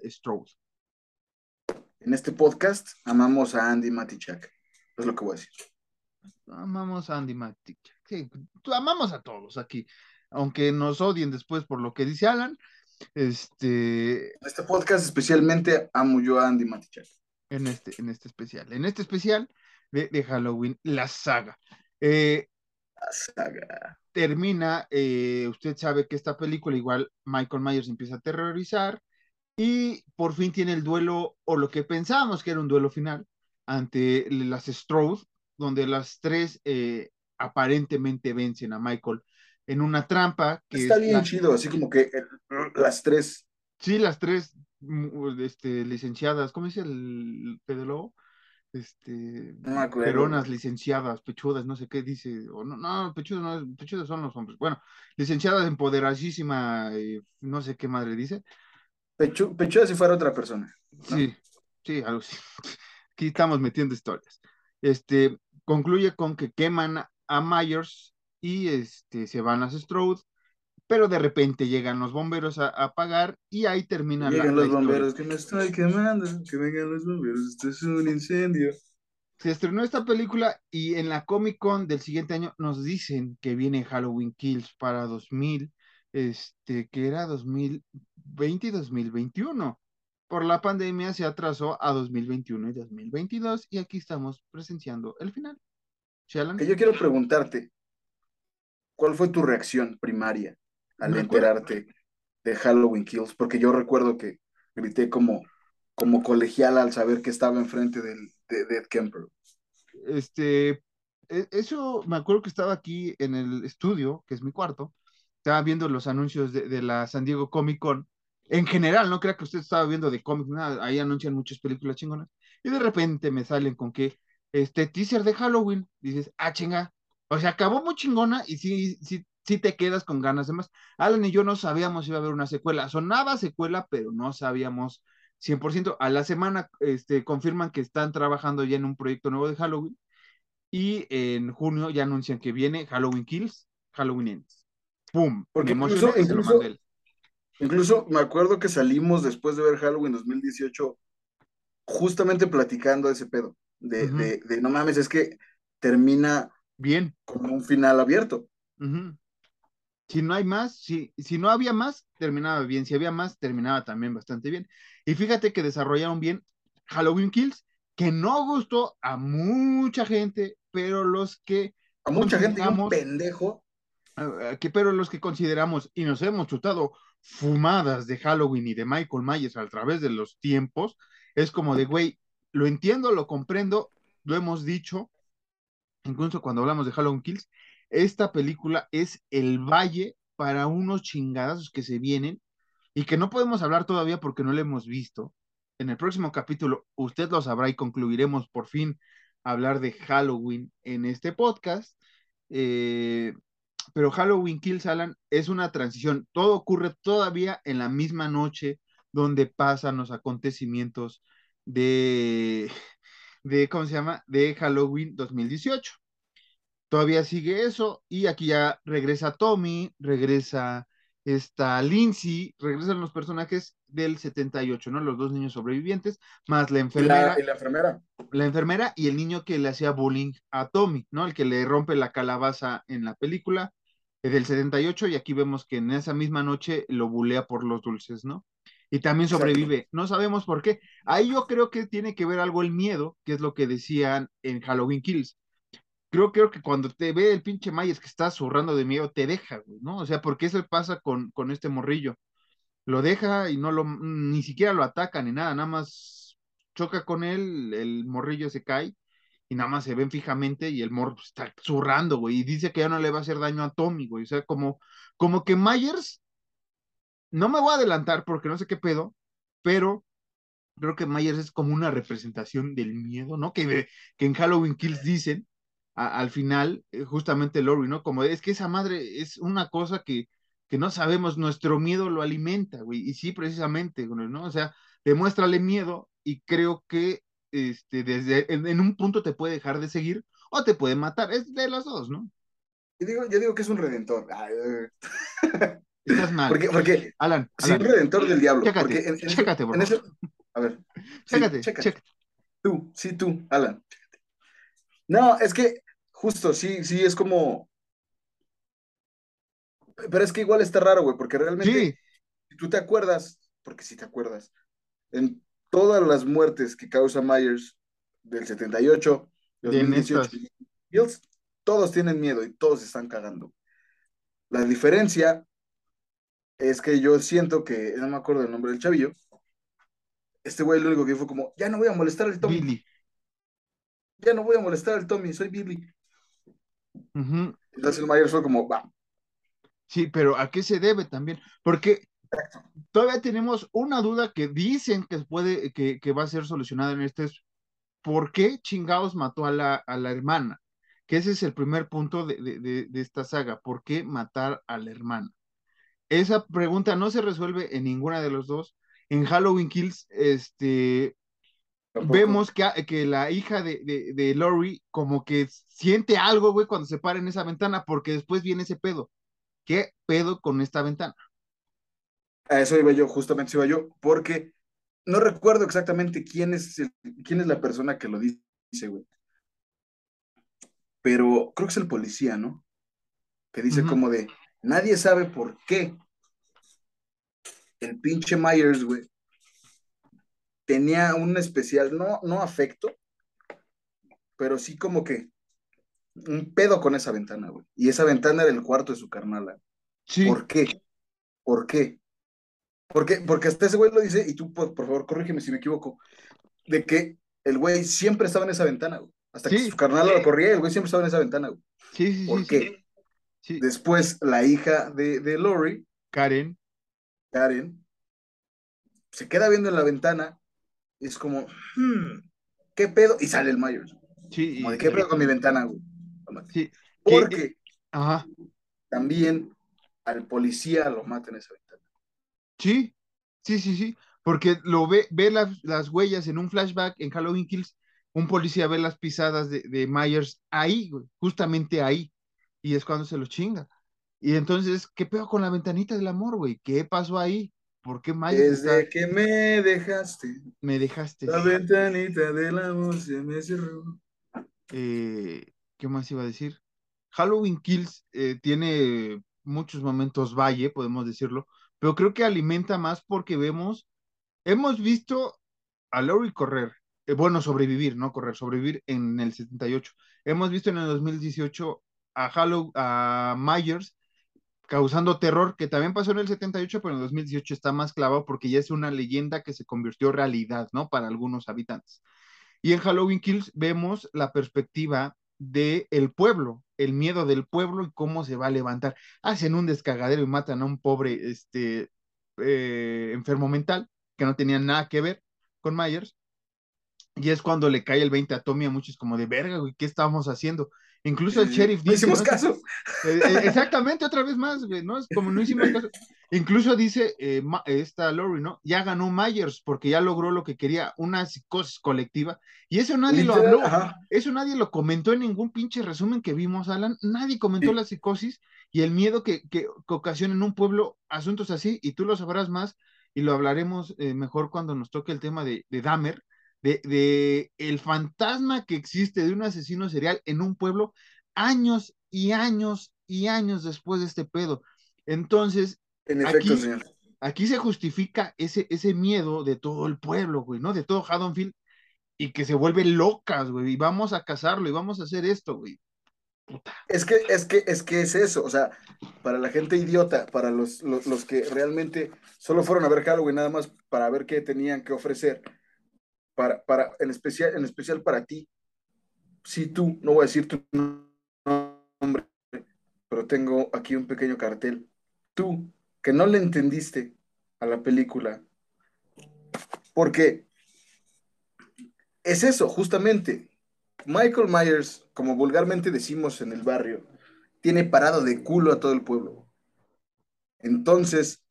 En este podcast amamos a Andy Matichak. Es lo que voy a decir. Amamos a Andy Matic. Sí, amamos a todos aquí. Aunque nos odien después por lo que dice Alan, este, En este podcast especialmente amo yo a Andy Matichak. en este, en este especial. En este especial de, de Halloween, la saga. Eh, La saga. termina, eh, usted sabe que esta película, igual Michael Myers empieza a terrorizar y por fin tiene el duelo, o lo que pensábamos que era un duelo final, ante las Strode, donde las tres eh, aparentemente vencen a Michael en una trampa que Está es bien la- chido, así como que las tres. Sí, las tres mm, este, licenciadas, ¿cómo dice el pedólogo? Este, No me acuerdo. peronas, licenciadas, pechudas, no sé qué dice, o no, no, pechudas, no, pechudas son los hombres. Bueno, licenciadas empoderasísima, eh, no sé qué madre dice. Pechu, Pechuga si fuera otra persona. ¿no? Sí, sí, algo así. Aquí estamos metiendo historias. Este, concluye con que queman a Myers y este, se van las Strode, pero de repente llegan los bomberos a, a apagar y ahí termina la, Llegan la los bomberos que me estoy quemando. Que vengan los bomberos. Esto es un incendio. Se estrenó esta película y en la Comic Con del siguiente año nos dicen que viene Halloween Kills para 2000, este, que era 2020 y 2021. Por la pandemia se atrasó a 2021 y 2022 y aquí estamos presenciando el final. Shallan, Que yo quiero preguntarte, ¿cuál fue tu reacción primaria al enterarte de Halloween Kills? Porque yo recuerdo que grité como, como colegial al saber que estaba enfrente del, de, de Ed Kemper. este, e- eso me acuerdo que estaba aquí en el estudio, que es mi cuarto, estaba viendo los anuncios de, de la San Diego Comic Con. En general, no crea que usted estaba viendo de cómics, nada, ahí anuncian muchas películas chingonas. Y de repente me salen con que este teaser de Halloween, dices, ah, chinga. O sea, acabó muy chingona y sí, sí, sí te quedas con ganas de más. Alan y yo no sabíamos si iba a haber una secuela. Sonaba secuela, pero no sabíamos 100%. A la semana este, confirman que están trabajando ya en un proyecto nuevo de Halloween. Y en junio ya anuncian que viene Halloween Kills, Halloween Ends. ¡Pum! Porque me incluso- emocioné, se lo incluso- mandé. Incluso me acuerdo que salimos después de ver Halloween 2018 justamente platicando de ese pedo. De, de, no mames, es que termina Bien. con un final abierto. Si no hay más, si, si no había más, terminaba bien. Si había más, terminaba también bastante bien. Y fíjate que desarrollaron bien Halloween Kills, que no gustó a mucha gente, pero los que A mucha gente y un pendejo. eh, que pero los que consideramos y nos hemos chutado fumadas de Halloween y de Michael Myers a través de los tiempos, es como de, güey, lo entiendo, lo comprendo, lo hemos dicho, incluso cuando hablamos de Halloween Kills, esta película es el valle para unos chingadazos que se vienen y que no podemos hablar todavía porque no lo hemos visto. En el próximo capítulo usted lo sabrá y concluiremos por fin hablar de Halloween en este podcast. Eh, pero Halloween Kills, Alan, es una transición. Todo ocurre todavía en la misma noche donde pasan los acontecimientos de, de ¿cómo se llama? De Halloween 2018. Todavía sigue eso y aquí ya regresa Tommy, regresa esta Lindsay, regresan los personajes del 78, ¿no? Los dos niños sobrevivientes, más la enfermera la, y la enfermera. la enfermera y el niño que le hacía bullying a Tommy, ¿no? El que le rompe la calabaza en la película eh, del 78 y aquí vemos que en esa misma noche lo bulea por los dulces, ¿no? Y también Exacto. sobrevive, no sabemos por qué. Ahí yo creo que tiene que ver algo el miedo, que es lo que decían en Halloween Kills. Creo, creo que cuando te ve el pinche Myers que está zurrando de miedo, te deja, güey, ¿no? O sea, porque eso pasa con, con este morrillo. Lo deja y no lo, ni siquiera lo ataca ni nada, nada más choca con él, el morrillo se cae y nada más se ven fijamente y el morro pues, está zurrando, güey, y dice que ya no le va a hacer daño a Tommy, güey. O sea, como, como que Myers, no me voy a adelantar porque no sé qué pedo, pero creo que Myers es como una representación del miedo, ¿no? Que, que en Halloween Kills dicen al final, eh, justamente Lori, ¿no? Como es que esa madre es una cosa que, que no sabemos, nuestro miedo lo alimenta, güey, y sí, precisamente, ¿no? O sea, demuéstrale miedo y creo que este, desde en, en un punto te puede dejar de seguir o te puede matar, es de las dos, ¿no? Yo digo, yo digo que es un redentor. Ay, Estás mal. porque, porque Alan, Alan, redentor del diablo. Chécate, porque en, en ese- chécate, por en favor. ese- a ver. sí, chécate, chécate. Tú, sí, tú, Alan. No, es que justo, sí, sí, es como. Pero es que igual está raro, güey, porque realmente, Sí, si tú te acuerdas, porque si te acuerdas, en todas las muertes que causa Myers del 78, De 2018, estas. Hills, todos tienen miedo y todos están cagando. La diferencia es que yo siento que, no me acuerdo el nombre del chavillo, este güey lo único que fue como, ya no voy a molestar al Tommy, Billy. ya no voy a molestar al Tommy, soy Billy. Ujú. Entonces el Myers fue como, va, Sí, pero ¿a qué se debe también? Porque todavía tenemos una duda que dicen que puede, que, que va a ser solucionada en este es ¿por qué chingados mató a la, a la hermana? Que ese es el primer punto de, de- de- de esta saga. ¿Por qué matar a la hermana? Esa pregunta no se resuelve en ninguna de los dos. En Halloween Kills, este, tampoco. vemos que, que la hija de, de, de Lori como que siente algo, güey, cuando se para en esa ventana, porque después viene ese pedo. ¿Qué pedo con esta ventana? A eso iba yo, justamente iba yo, porque no recuerdo exactamente quién es, el- quién es la persona que lo dice, güey. Pero creo que es el policía, ¿no? Que dice como de, nadie sabe por qué el pinche Myers, güey, tenía un especial, no, no afecto, pero sí como que un pedo con esa ventana, güey. Y esa ventana era el cuarto de su carnala. Sí, ¿Por qué? ¿Por qué? ¿Por qué? Porque hasta ese güey lo dice, y tú, por, por favor, corrígeme si me equivoco, de que el güey siempre estaba en esa ventana, güey. Hasta que su carnal lo corría, el güey siempre estaba en esa ventana, güey. sí, sí, ¿Por sí, qué? sí. Sí, Después, la hija de, de Lori, Karen, Karen, se queda viendo en la ventana, es como, hmm, ¿qué pedo? Y sale el Myers. sí, Como de qué pedo con mi ventana, güey. sí, Porque ajá, también al policía lo mata en esa ventana. sí, sí, sí, sí, porque lo ve, ve las, las huellas en un flashback en Halloween Kills, un policía ve las pisadas de, de Myers ahí, güey, justamente ahí, y es cuando se lo chinga. Y entonces, ¿qué pedo con la ventanita del amor, güey? ¿Qué pasó ahí? ¿Por qué Myers Desde está- que me dejaste, me dejaste? la ventanita del amor se me cerró. eh, ¿qué más iba a decir? Halloween Kills eh, tiene muchos momentos valle, podemos decirlo, pero creo que alimenta más porque vemos, hemos visto a Laurie correr, eh, bueno, sobrevivir, no correr, sobrevivir en el 78. Hemos visto en el 2018 a, Hallow, a Myers causando terror, que también pasó en el 78, pero en el 2018 está más clavado porque ya es una leyenda que se convirtió realidad, ¿no? Para algunos habitantes. Y en Halloween Kills vemos la perspectiva del el pueblo, el miedo del pueblo y cómo se va a levantar. Hacen un descagadero y matan a un pobre este, eh, enfermo mental que no tenía nada que ver con Myers. Y es cuando le cae el 20 a Tommy a muchos como de verga, güey, ¿qué estábamos haciendo? Incluso el sheriff dice. No hicimos caso. Eh, eh, exactamente, otra vez más, güey, ¿no? Es como no hicimos caso. Incluso dice eh, esta Lori, ¿no? Ya ganó Myers porque ya logró lo que quería, una psicosis colectiva. Y eso nadie lo habló. Eso nadie lo comentó en ningún pinche resumen que vimos, Alan. Nadie comentó la psicosis y el miedo que, que, ocasiona en un pueblo asuntos así. Y tú lo sabrás más y lo hablaremos mejor cuando nos toque el tema de, de Dahmer de, el fantasma que existe de un asesino serial en un pueblo años y años y años después de este pedo. Entonces, aquí, aquí se justifica ese, ese miedo de todo el pueblo, güey, ¿no? De todo Haddonfield y que se vuelve locas, güey, y vamos a cazarlo y vamos a hacer esto, güey. Es que, es que, es que es eso, o sea, para la gente idiota, para los, los, los que realmente solo fueron a ver Halloween nada más para ver qué tenían que ofrecer, para, para, en, especial, en especial para ti, si tú, no voy a decir tu nombre, pero tengo aquí un pequeño cartel, tú que no le entendiste a la película, porque es eso, justamente, Michael Myers, como vulgarmente decimos en el barrio, tiene parado de culo a todo el pueblo. Entonces,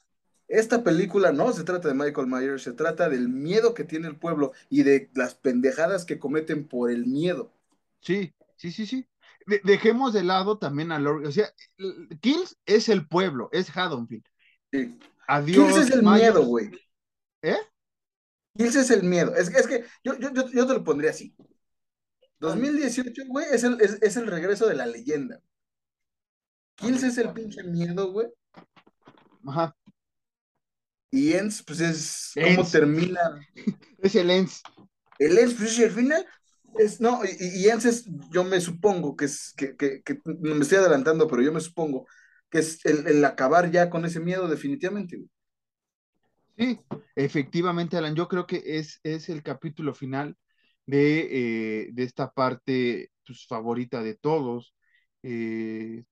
esta película no se trata de Michael Myers, se trata del miedo que tiene el pueblo y de las pendejadas que cometen por el miedo. Sí, sí, sí, sí. dejemos de lado también a Laurie. O sea, Kills es el pueblo, es Haddonfield. Sí. Adiós. Kills es el miedo, güey. ¿Eh? Kills es el miedo. Es, es que yo, yo, yo, te lo pondría así. 2018, güey, es el, es, es el regreso de la leyenda. Kills es el pinche miedo, güey. Ajá. Y Ens, pues es cómo termina. es el Ens. El Ens, pues al final, es, no, y, y Ens es, yo me supongo que es, que, que, me estoy adelantando, pero yo me supongo que es el, el acabar ya con ese miedo definitivamente. Sí, efectivamente, Alan, yo creo que es, es el capítulo final de, eh, de esta parte pues, favorita de todos. Eh,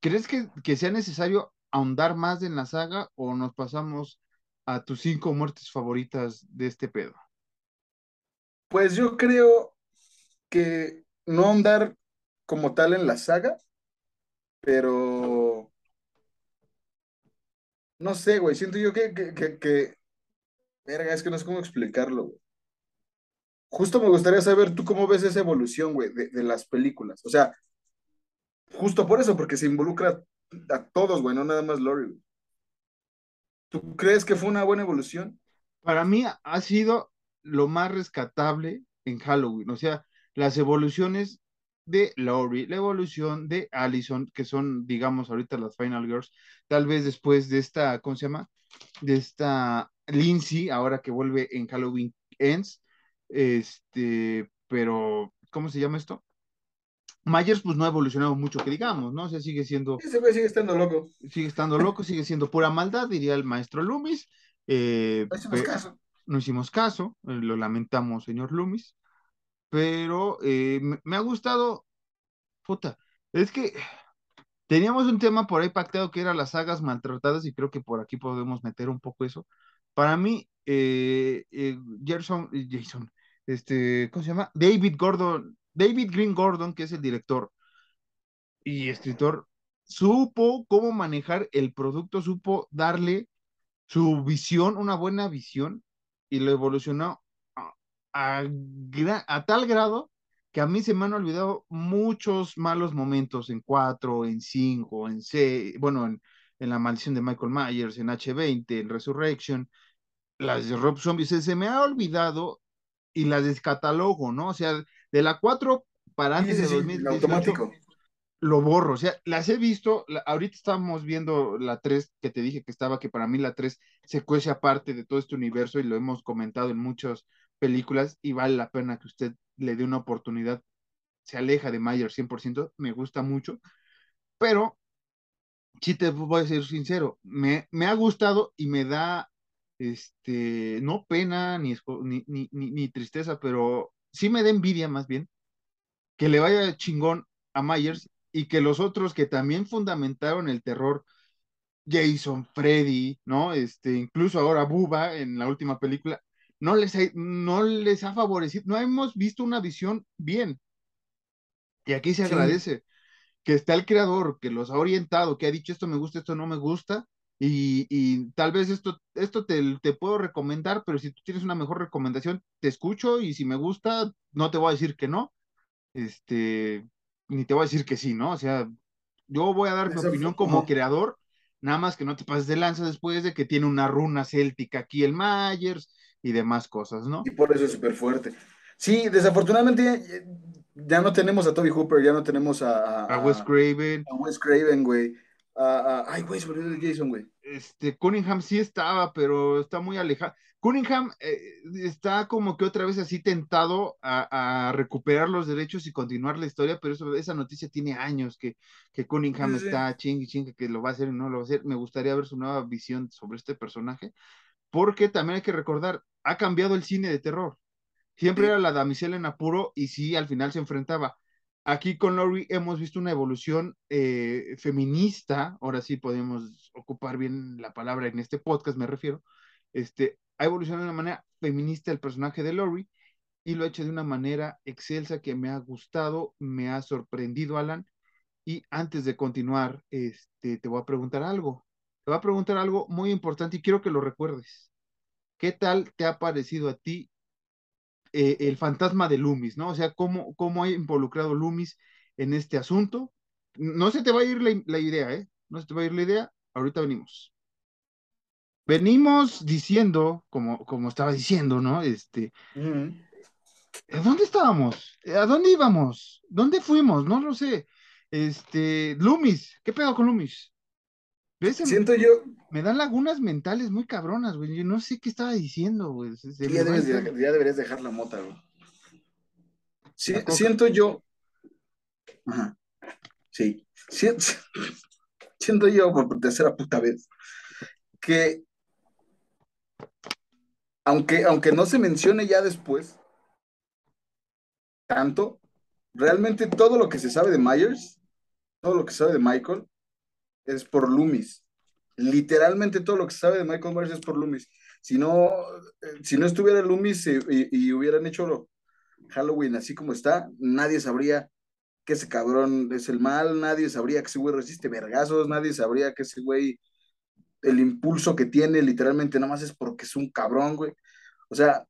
¿Crees que, que sea necesario ahondar más en la saga o nos pasamos a tus cinco muertes favoritas de este pedo? Pues yo creo que no ahondar como tal en la saga, pero no sé, güey, siento yo que, que, que, verga, es que no sé cómo explicarlo, güey. Justo me gustaría saber tú cómo ves esa evolución, güey, de, de las películas. O sea, justo por eso, porque se involucra a todos, güey, nada más Lori. ¿Tú crees que fue una buena evolución? Para mí ha sido lo más rescatable en Halloween, o sea, las evoluciones de Laurie, la evolución de Allison, que son, digamos, ahorita las Final Girls, tal vez después de esta, ¿cómo se llama? De esta Lindsay, ahora que vuelve en Halloween Ends, este, pero, ¿cómo se llama esto? Myers pues no ha evolucionado mucho que digamos, ¿no? O sea, sigue siendo... Ese güey sigue estando loco. Sigue estando loco, sigue siendo pura maldad, diría el maestro Loomis. Eh, no hicimos caso. No hicimos caso, eh, lo lamentamos, señor Loomis. Pero eh, me, ha gustado, puta, es que teníamos un tema por ahí pactado que era las sagas maltratadas y creo que por aquí podemos meter un poco eso. Para mí, Gerson, Jason, este, ¿cómo se llama? David Gordon David Green Gordon, que es el director y escritor, supo cómo manejar el producto, supo darle su visión, una buena visión, y lo evolucionó a, tal grado que a mí se me han olvidado muchos malos momentos en 4, en 5, en C, bueno, en, La Maldición de Michael Myers, en H20, en Resurrection, las de Rob Zombie, se, me ha olvidado y las descatalogo, ¿no? O sea, de la 4 para antes de 2018, lo borro. O sea, las he visto, ahorita estamos viendo la 3 que te dije que estaba, que para mí la 3 se cuece aparte de todo este universo y lo hemos comentado en muchas películas y vale la pena que usted le dé una oportunidad. Se aleja de Mayer 100%, me gusta mucho, pero si te voy a ser sincero, me, me ha gustado y me da, este, no pena ni, ni, ni tristeza, pero sí me da envidia más bien que le vaya chingón a Myers y que los otros que también fundamentaron el terror, Jason, Freddy, ¿no? Este, incluso ahora Buba en la última película, no les, ha, no les ha favorecido, no hemos visto una visión bien. Y aquí se agradece que está el creador, que los ha orientado, que ha dicho esto me gusta, esto no me gusta, y, y tal vez esto, esto te, te, puedo recomendar, pero si tú tienes una mejor recomendación, te escucho y si me gusta, no te voy a decir que no. Este, ni te voy a decir que sí, ¿no? O sea, yo voy a dar mi opinión como creador, nada más que no te pases de lanza después de que tiene una runa céltica aquí el Myers y demás cosas, ¿no? Y por eso es súper fuerte. Sí, desafortunadamente ya, no tenemos a Toby Hooper, ya no tenemos a... A, Wes Craven. A Wes Craven, güey. Ay, güey, me de Jason, güey. Este, Cunningham sí estaba, pero está muy alejado. Cunningham eh, está como que otra vez así tentado a, recuperar los derechos y continuar la historia, pero eso, esa noticia tiene años que, que Cunningham está ching y que lo va a hacer y no lo va a hacer. Me gustaría ver su nueva visión sobre este personaje, porque también hay que recordar, ha cambiado el cine de terror. Siempre era la damisela en apuro y sí, al final se enfrentaba. Aquí con Lori hemos visto una evolución eh, feminista, ahora sí podemos ocupar bien la palabra en este podcast, me refiero, este, ha evolucionado de una manera feminista el personaje de Lori y lo ha hecho de una manera excelsa que me ha gustado, me ha sorprendido, Alan. Y antes de continuar, este, te voy a preguntar algo. Te voy a preguntar algo muy importante y quiero que lo recuerdes. ¿Qué tal te ha parecido a ti eh, el fantasma de Loomis, ¿no? O sea, ¿cómo, cómo ha involucrado Loomis en este asunto? No se te va a ir la, la idea, ¿eh? No se te va a ir la idea. Ahorita venimos. Venimos diciendo, como, como estaba diciendo, ¿no? Este, ¿dónde estábamos? ¿A dónde íbamos? ¿Dónde fuimos? No lo sé. Este, Loomis, ¿qué pedo con Loomis? Siento yo. Me dan lagunas mentales muy cabronas, güey. Yo no sé qué estaba diciendo, güey. Ya, deberías dejar la mota, güey. siento yo. Ajá. Sí. Siento, siento yo por tercera puta vez que aunque, aunque no se mencione ya después, tanto, realmente todo lo que se sabe de Myers, todo lo que se sabe de Michael, es por Loomis. Literalmente todo lo que se sabe de Michael Myers es por Loomis. Si no, eh, si no estuviera Loomis y, hubieran hecho Halloween así como está, nadie sabría que ese cabrón es el mal, nadie sabría que ese güey resiste vergazos, nadie sabría que ese güey el impulso que tiene literalmente nada más es porque es un cabrón, güey. O sea,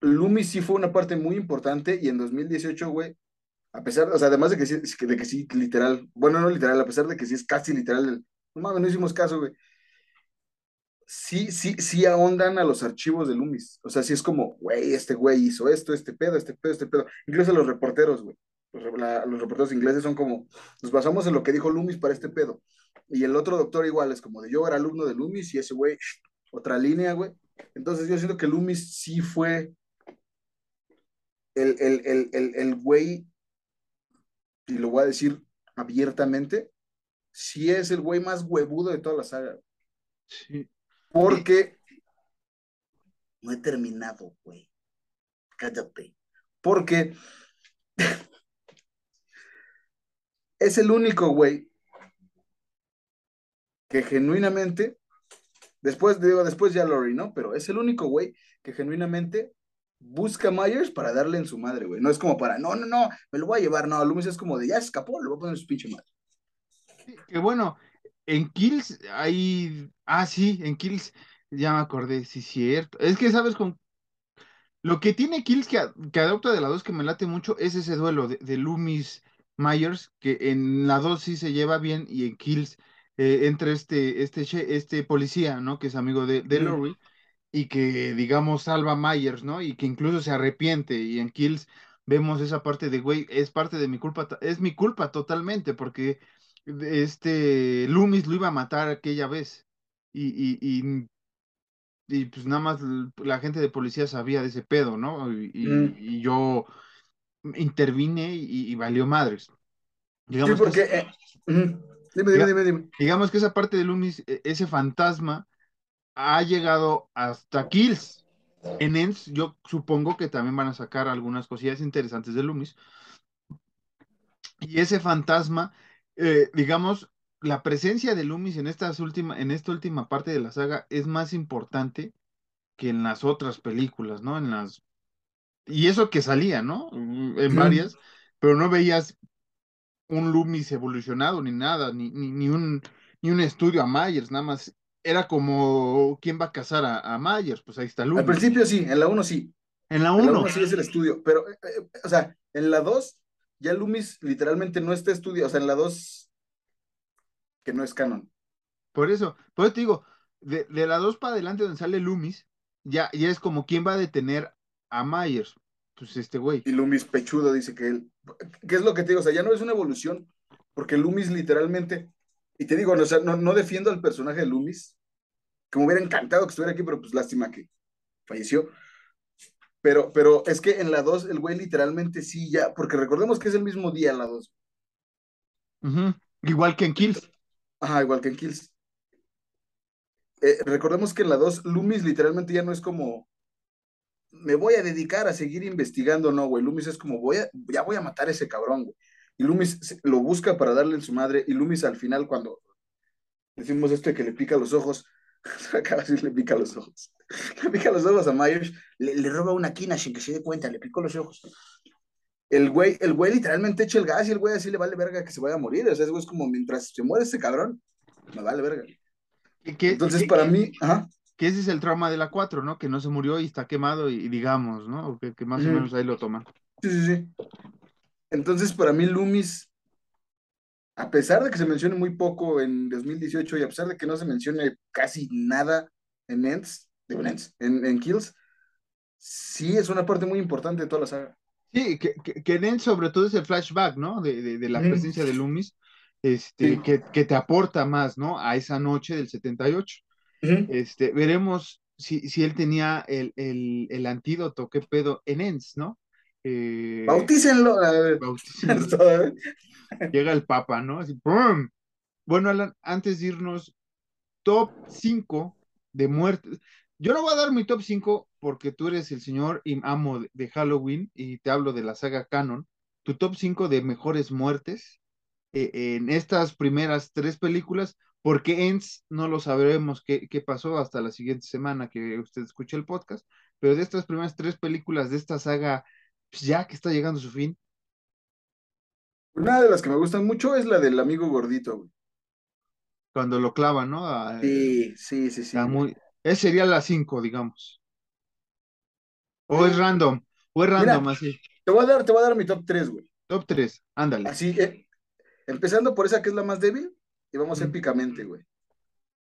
Lumi sí fue una parte muy importante y en 2018, güey, a pesar, o sea, además de que sí, de que sí, literal, bueno, no literal, a pesar de que sí es casi literal, no mames, no hicimos caso, güey. Sí, sí, sí ahondan a los archivos de Loomis. O sea, sí es como, güey, este güey hizo esto, este pedo, este pedo, este pedo. Incluso los reporteros, güey. Los, reporteros ingleses son como, nos basamos en lo que dijo Loomis para este pedo. Y el otro doctor igual es como de yo era alumno de Loomis y ese güey, otra línea, güey. Entonces yo siento que Loomis sí fue el, el, el, el, güey, y lo voy a decir abiertamente, sí es el güey más huevudo de toda la saga. Sí. Porque no he terminado, güey. Cállate. Porque es el único güey que genuinamente, después, digo, después ya Lori, ¿no? Pero es el único güey que genuinamente busca a Myers para darle en su madre, güey. No es como para, no, no, no, me lo voy a llevar, no, Loomis es como de, ya escapó, le voy a poner su pinche madre. que bueno, en Kills hay, ah, sí, en Kills, ya me acordé, sí, cierto. Es que, ¿sabes? Con... Lo que tiene Kills que, que adopta de la dos que me late mucho es ese duelo de, de Loomis Myers, que en la dos sí se lleva bien y en Kills eh, entre este, este, este policía, ¿no? Que es amigo de, de Lori y que, digamos, salva a Myers, ¿no? Y que incluso se arrepiente y en Kills vemos esa parte de, güey, es parte de mi culpa, es mi culpa totalmente, porque este Loomis lo iba a matar aquella vez. Y, y, y, y, pues nada más la gente de policía sabía de ese pedo, ¿no? Y, Mm. y yo intervine y, valió madres. Sí, Digamos que porque. es- eh, dime, dime, dime. digamos que esa parte de Loomis, e- ese fantasma, ha llegado hasta Kills. En Ends, yo supongo que también van a sacar algunas cosillas interesantes de Loomis. Y ese fantasma, eh, digamos, la presencia de Loomis en, estas última, en esta última parte de la saga es más importante que en las otras películas, ¿no? En las... Y eso que salía, ¿no? Mm, En varias, pero no veías un Loomis evolucionado ni nada, ni, ni, ni un, ni un estudio a Myers, nada más. Era como, ¿quién va a casar a, a Myers? Pues ahí está Al Loomis. principio sí, en la 1 sí. En la En la 1. 1 sí es el estudio. Pero, eh, eh, o sea, en la 2, ya Loomis literalmente no está estudio. O sea, en la 2, que no es canon. Por eso, por eso te digo, de, de la 2 para adelante donde sale Loomis, ya, ya es como quién va a detener a Myers. Pues este güey. Y Loomis pechudo dice que él. ¿Qué es lo que te digo? O sea, ya no es una evolución. Porque Loomis literalmente. Y te digo, no, o sea, no, no defiendo al personaje de Loomis. Que me hubiera encantado que estuviera aquí, pero pues lástima que falleció. Pero, pero es que en la 2 el güey literalmente sí ya. Porque recordemos que es el mismo día en la 2. Ujú. Igual que en Kills. Ajá, igual que en Kills. Eh, recordemos que en la 2, Loomis literalmente ya no es como, me voy a dedicar a seguir investigando, no, güey. Loomis es como, voy a, ya voy a matar a ese cabrón, güey. Y Loomis lo busca para darle en su madre, y Loomis al final, cuando decimos esto de que le pica los ojos, le pica los ojos. Le pica los ojos a Myers, le, le roba una quina sin que se dé cuenta, le picó los ojos. El güey, el güey literalmente echa el gas y el güey así le vale verga que se vaya a morir. O sea, es como, mientras se muere este cabrón, me vale verga. Entonces, para mí, ajá, que ese es el trauma de la 4, ¿no? Que no se murió y está quemado y, y digamos, ¿no? O Que, que más o menos ahí lo toman. sí, sí, sí. Entonces, para mí, Loomis, a pesar de que se mencione muy poco en 2018 y a pesar de que no se mencione casi nada en Ends, digo, en Ends, en, en Kills, sí es una parte muy importante de toda la saga. Sí, que, que, que den sobre todo ese flashback, ¿no? De, de, de la presencia de Loomis, este, Sí. que, que te aporta más, ¿no? A esa noche del 78. Ujú. Este, veremos si, si él tenía el, el, el antídoto, qué pedo, en Ends, ¿no? Eh, Bautícenlo. a ver. bautícenlo. Llega el Papa, ¿no? Así, ¡pum! Bueno, Alan, antes de irnos, top 5 de muertes. Yo no voy a dar mi top 5 porque tú eres el señor y amo de- de Halloween y te hablo de la saga Canon. Tu top 5 de mejores muertes eh, en estas primeras tres películas, porque Ends no lo sabremos qué, qué pasó hasta la siguiente semana que usted escuche el podcast, pero de estas primeras tres películas de esta saga, pues ya que está llegando su fin, Una de las que me gustan mucho es la del amigo gordito, güey. cuando lo clavan, ¿no? A- Sí, sí, sí, sí. muy... Esa sería la 5, digamos. O es random, o es Mira. random así. Te voy a dar, te voy a dar mi top 3, güey. Top 3, ándale. Así, eh, empezando por esa que es la más débil, y vamos Ujú. épicamente, güey.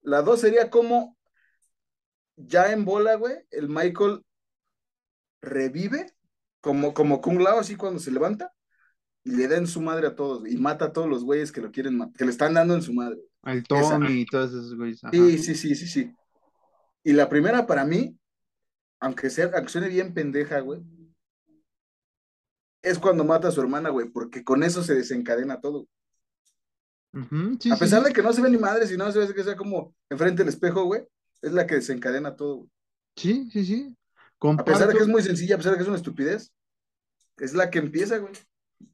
La 2 sería como ya en bola, güey, el Michael revive, como, como Kung Lao, así cuando se levanta, y le da en su madre a todos, y mata a todos los güeyes que lo quieren matar, que le están dando en su madre. El Tommy y todos esos güeyes. ajá. Sí, sí, sí, sí, sí. Y la primera para mí, aunque sea, aunque suene bien pendeja, güey, es cuando mata a su hermana, güey, porque con eso se desencadena todo. Sí, a pesar sí. de que no se ve ni madre, si no se ve que sea como enfrente del espejo, güey, es la que desencadena todo. güey. Sí, sí, sí. A pesar de que Comparto- es muy sencilla, a pesar de que es una estupidez, es la que empieza, güey.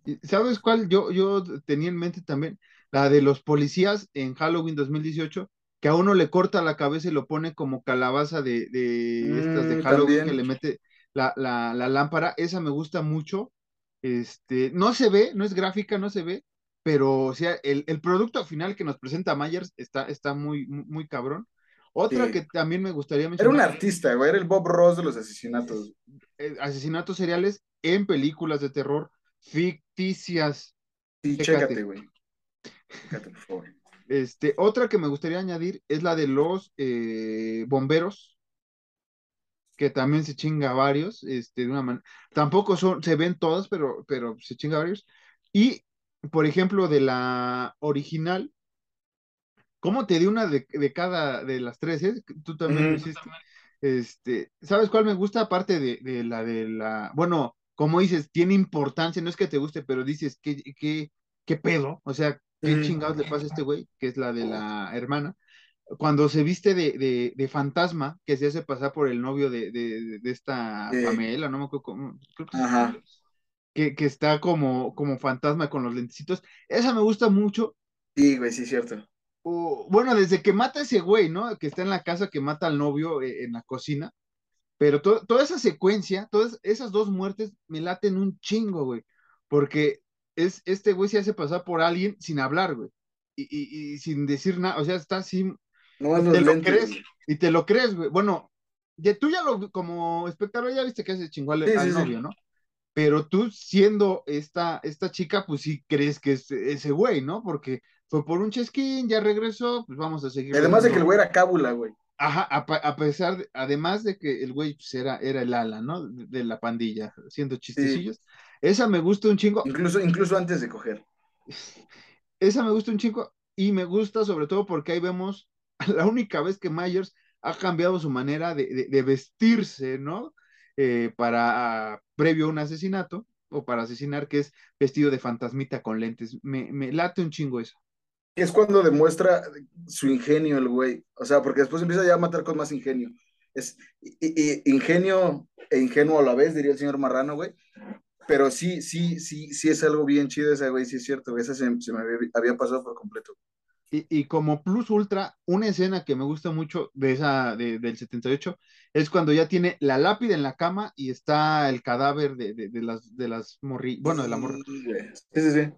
¿Y ¿Sabes cuál yo, yo tenía en mente también? La de los policías en Halloween 2018, que a uno le corta la cabeza y lo pone como calabaza de, de estas de Mm, Halloween, también. que le mete la, la, la lámpara. Esa me gusta mucho. Este, no se ve, no es gráfica, no se ve, pero o sea, el, el producto final que nos presenta Myers está, está muy, muy, muy cabrón. Otra Sí. que también me gustaría Era un artista, güey, era el Bob Ross de los asesinatos. eh, asesinatos seriales en películas de terror ficticias. Sí, Chécate. güey. Chécate, por favor. Este, otra que me gustaría añadir es la de los eh, bomberos que también se chinga varios, este, de una manera, tampoco son, se ven todas, pero, pero se chinga varios. Y, por ejemplo, de la original, ¿cómo te di una de, de cada, de las tres, eh? Tú también lo hiciste. Este, ¿sabes cuál me gusta? Aparte de, de la de la, bueno, como dices, tiene importancia, no es que te guste, pero dices, ¿qué, qué, qué pedo? O sea, ¿qué chingados le pasa a este güey? Que es la de la hermana cuando se viste de, de, de fantasma, que se hace pasar por el novio de, de, de esta Eh, Pamela, no me acuerdo cómo, creo que sí, Ajá. Que, que está como, como fantasma con los lentecitos. Esa me gusta mucho. Sí, güey, sí, cierto. O, bueno, desde que mata a ese güey, ¿no? Que está en la casa, que mata al novio eh, en la cocina. Pero to- toda esa secuencia, todas esas dos muertes me laten un chingo, güey. Porque es, este güey se hace pasar por alguien sin hablar, güey. Y, y, y sin decir nada, o sea, está así No es te lo lentes, crees, y te lo crees, güey. Bueno, ya, tú ya lo, como espectador, ya viste que se chingó al, Sí, al sí, sí. novio, ¿no? Pero tú siendo esta, esta chica, pues sí crees que es ese güey, ¿no? Porque fue por un chesquín, ya regresó, pues vamos a seguir además de que el güey era cábula, güey. Ajá, a, pesar, de- además de que el güey pues, era, era el ala, ¿no? De, de la pandilla, haciendo Sí. chistecillos. Esa me gusta un chingo. Incluso, incluso antes de coger. Esa me gusta un chingo y me gusta sobre todo porque ahí vemos la única vez que Myers ha cambiado su manera de, de- de vestirse, ¿no? Eh, para previo a un asesinato o para asesinar, que es vestido de fantasmita con lentes. Me, me late un chingo eso. Es cuando demuestra su ingenio el güey. O sea, porque después empieza ya a matar con más ingenio. Es i- ingenio e ingenuo a la vez, diría el señor Marrano, güey. Pero sí, sí, sí, sí es algo bien chido ese güey, sí es cierto. güey. Esa se, se me había, había pasado por completo. Y, y como plus ultra, una escena que me gusta mucho de esa, de- del 78 es cuando ya tiene la lápida en la cama y está el cadáver de, de- de las, de las morri, bueno, de la morra. Sí. Sí, sí, sí.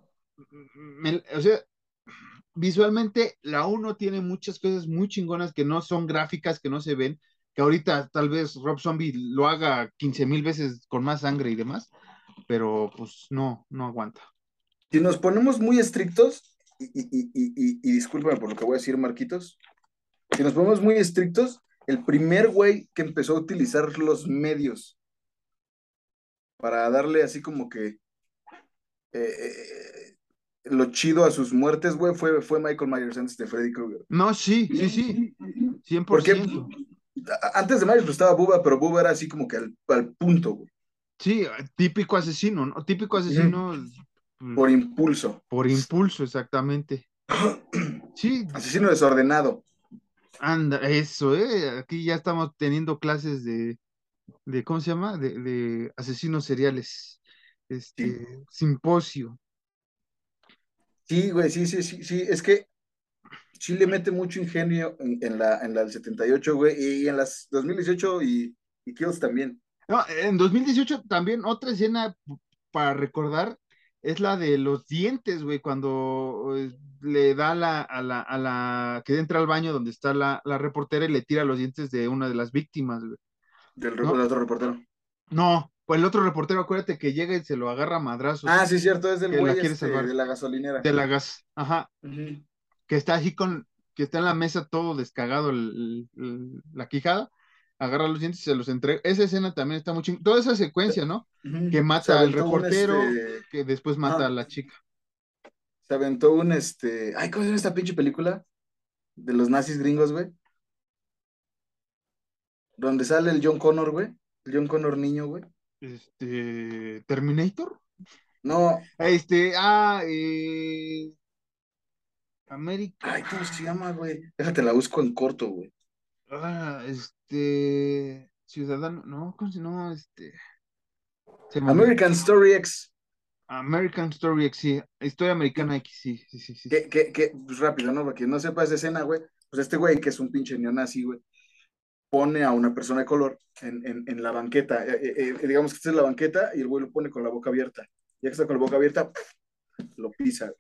Me- o sea, visualmente la 1 tiene muchas cosas muy chingonas que no son gráficas, que no se ven, que ahorita tal vez Rob Zombie lo haga 15 mil veces con más sangre y demás, pero pues no, no aguanta. Si nos ponemos muy estrictos, y, y, y, y, discúlpame por lo que voy a decir, Marquitos, si nos ponemos muy estrictos, el primer güey que empezó a utilizar los medios para darle así como que eh, eh, lo chido a sus muertes, güey, fue, fue Michael Myers antes de Freddy Krueger. No, sí, sí, sí, 100%. Porque antes de Myers pues, estaba Buba, pero Buba era así como que al, al punto, güey, Sí, típico asesino, ¿no? Típico asesino mm, por impulso. por impulso, exactamente. Sí, Asesino desordenado. anda, eso, ¿eh? Aquí ya estamos teniendo clases de, de ¿cómo se llama? De, de asesinos seriales. Este, simposio. Sí, güey, sí, sí, sí, sí, es que sí le mete mucho ingenio en, en la, en la del 78, güey, y en las 2018 y, y Kills también. No, en 2018 también otra escena para recordar es la de los dientes, güey, cuando eh, le da la, a, la, a la que entra al baño donde está la, la reportera y le tira los dientes de una de las víctimas, güey. Del, ¿No? del otro reportero. No, el otro reportero, acuérdate que llega y se lo agarra a madrazos Ah, sí, cierto, es del Que la güey quiere este, salvar. de la gasolinera. de la gas, ajá, que está así con, que está en la mesa todo descagado el- el- el- la quijada, agarra los dientes y se los entrega. Esa escena también está muy ching- Toda esa secuencia, ¿no? Que mata al reportero, este, que después mata a la chica. Se aventó un, este, ay, ¿cómo se llama esta pinche película? De los nazis gringos, güey. Donde sale el John Connor, güey. El John Connor niño, güey. Este, Terminator. No, Este, ah, eh, América, ay, ¿cómo se llama, güey? Déjate la busco en corto, güey. ah, este, Ciudadano, no, ¿cómo se no, este, se. American Story X. American Story X, sí, historia americana X, sí, sí, sí, sí. Que, que, que, pues rápido, ¿no? Para que no sepa esa escena, güey. Pues este güey, que es un pinche neonazi, güey, pone a una persona de color en, en, la banqueta. Eh, eh, eh, digamos que esta es la banqueta y el güey lo pone con la boca abierta. Ya que está con la boca abierta, lo pisa.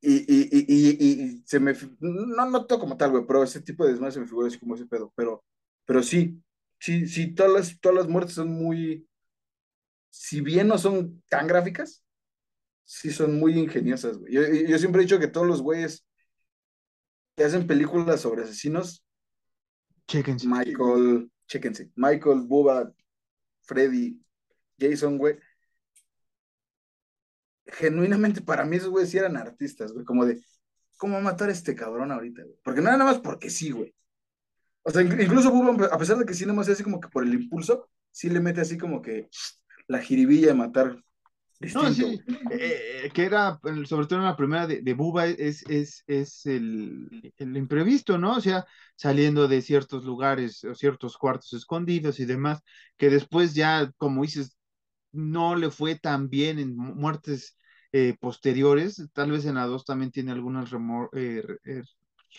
Y, y, y, y, se me. No, no todo como tal, güey, pero ese tipo de desmadre se me figura así como ese pedo. Pero, pero sí, sí, sí, todas las, todas las muertes son muy. Si bien no son tan gráficas, sí son muy ingeniosas, güey. Yo, yo siempre he dicho que todos los güeyes que hacen películas sobre asesinos Chéquense. Michael, chéquense, Michael, Bubba, Freddy, Jason, güey. Genuinamente para mí esos güeyes sí eran artistas, güey, como de, ¿cómo matar a este cabrón ahorita, güey? Porque no era nada más porque sí, güey. O sea, incluso Bubba, a pesar de que sí nada más así como que por el impulso, sí le mete así como que la jiribilla de matar. No, sí, eh, que era, sobre todo en la primera de, de Buba, es, es, es el, el, imprevisto, ¿no? O sea, saliendo de ciertos lugares o ciertos cuartos escondidos y demás, que después ya, como dices, no le fue tan bien en muertes eh, posteriores, tal vez en la 2 también tiene algunas eh, eh,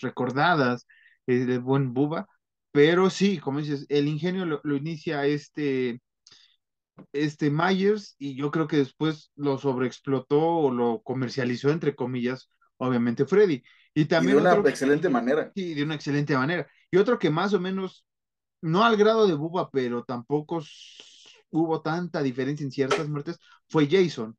recordadas de buen Buba, pero sí, como dices, el ingenio lo, lo inicia este este Myers y yo creo que después lo sobreexplotó o lo comercializó entre comillas, obviamente Freddy. Y también y de una excelente manera. Sí, de una excelente manera. Y otro que más o menos, no al grado de Buba, pero tampoco hubo tanta diferencia en ciertas muertes, fue Jason.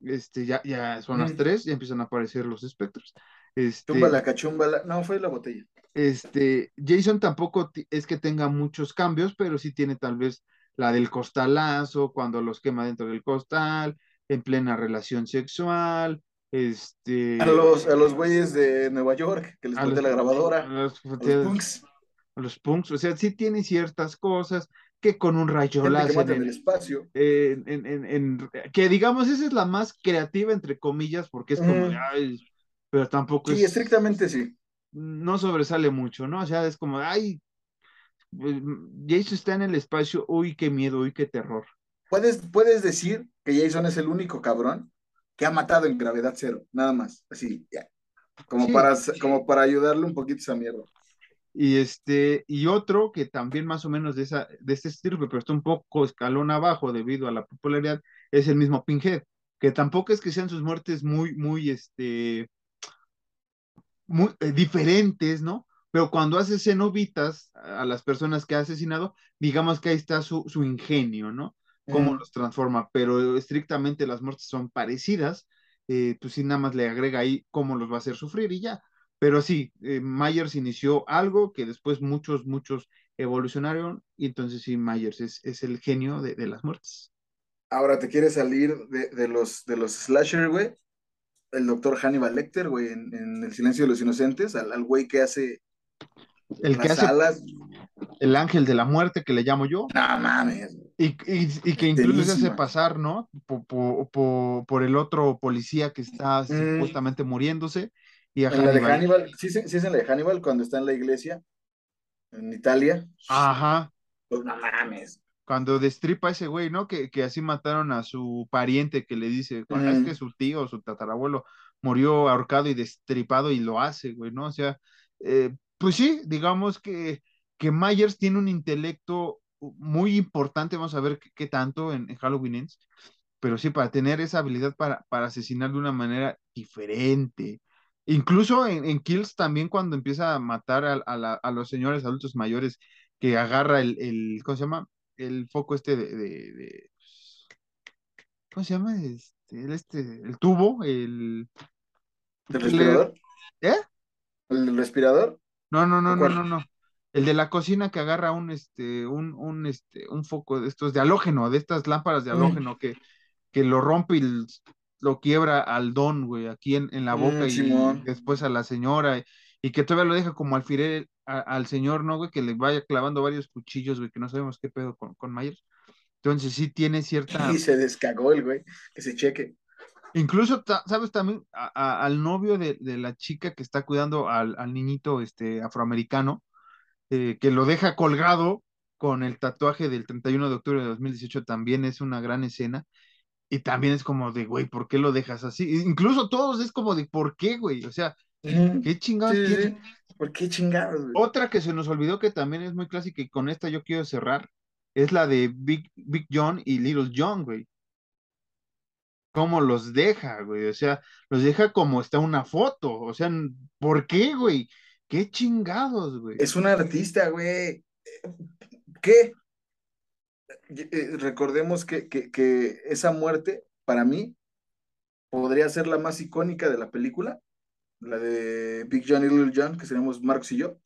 Este, ya, ya son las tres, ya empiezan a aparecer los espectros. Este, la cachumba, no, fue la botella. Este, Jason tampoco es que tenga muchos cambios, pero sí tiene tal vez la del costalazo, cuando los quema dentro del costal, en plena relación sexual, este... A los, a los güeyes de Nueva York, que les mete la grabadora, a los, punks. A los punks, o sea, sí tiene ciertas cosas que con un rayo láser en, el espacio. En, en, que digamos, esa es la más creativa, entre comillas, porque es como, ay, pero tampoco sí, estrictamente sí. No sobresale mucho, ¿no? O sea, es como, ay, Jason está en el espacio, uy, qué miedo, uy, qué terror. ¿Puedes, puedes decir que Jason es el único cabrón que ha matado en gravedad cero, nada más, así, ya. Como, para, como para ayudarle un poquito a esa mierda. Y este, y otro que también más o menos de, esa, de este estilo, pero está un poco escalón abajo debido a la popularidad, es el mismo Pinhead, que tampoco es que sean sus muertes muy, muy, este, muy eh, diferentes, ¿no? Pero cuando hace cenobitas a las personas que ha asesinado, digamos que ahí está su, su ingenio, ¿no? Cómo los transforma, pero estrictamente las muertes son parecidas, eh, pues sí, nada más le agrega ahí cómo los va a hacer sufrir y ya. Pero sí, eh, Myers inició algo que después muchos, muchos evolucionaron y entonces sí, Myers es, es el genio de, de, las muertes. Ahora te quieres salir de, de los, de los slasher, güey. El doctor Hannibal Lecter, güey, en, en, El silencio de los inocentes, al güey que hace el que hace el ángel de la muerte que le llamo yo. No mames. Y, y, y que incluso se hace pasar, ¿no? Por, por, por, el otro policía que está mm. supuestamente muriéndose. Y a en la de Hannibal, sí, sí, es en la de Hannibal cuando está en la iglesia, en Italia. Ajá. Pues no mames. Cuando destripa a ese güey, ¿no? Que, que así mataron a su pariente que le dice, mm. es que su tío, su tatarabuelo, murió ahorcado y destripado y lo hace, güey, ¿no? O sea, eh, pues sí, digamos que, que Myers tiene un intelecto muy importante, vamos a ver qué, tanto en, Halloween Ends, pero sí, para tener esa habilidad para, para asesinar de una manera diferente. Incluso en, Kills también cuando empieza a matar a, a, los señores adultos mayores que agarra el, el, ¿cómo se llama? El foco este de, de, ¿cómo se llama? Este, el, este, el tubo, el... ¿El respirador? ¿Eh? ¿El respirador? No, no, no, no, no, no. El de la cocina que agarra un, este, un, un, este, un foco de estos de halógeno, de estas lámparas de mm. halógeno que, que lo rompe y lo quiebra al don, güey, aquí en, en la boca mm, y después a la señora, y, que todavía lo deja como alfiler al señor, ¿no, güey? Que le vaya clavando varios cuchillos, güey, que no sabemos qué pedo con, con Myers. Entonces sí tiene cierta... Y se descagó el güey, que se cheque. Incluso, ¿sabes también? al novio de, la chica que está cuidando al, niñito este, afroamericano, eh, que lo deja colgado con el tatuaje del 31 de octubre de 2018, también es una gran escena. Y también es como de, güey, ¿por qué lo dejas así? Incluso todos es como de, ¿por qué, güey? O sea, ¿qué chingados ¿Por qué chingados? Otra que se nos olvidó que también es muy clásica y con esta yo quiero cerrar, es la de Big, Big John y Little John, güey cómo los deja, güey. O sea, los deja como está una foto. O sea, ¿por qué, güey? Qué chingados, güey. Es un artista, güey. ¿Qué? Eh, recordemos que, que, esa muerte, para mí, podría ser la más icónica de la película, la de Big John y Little John, que seríamos Marx y yo.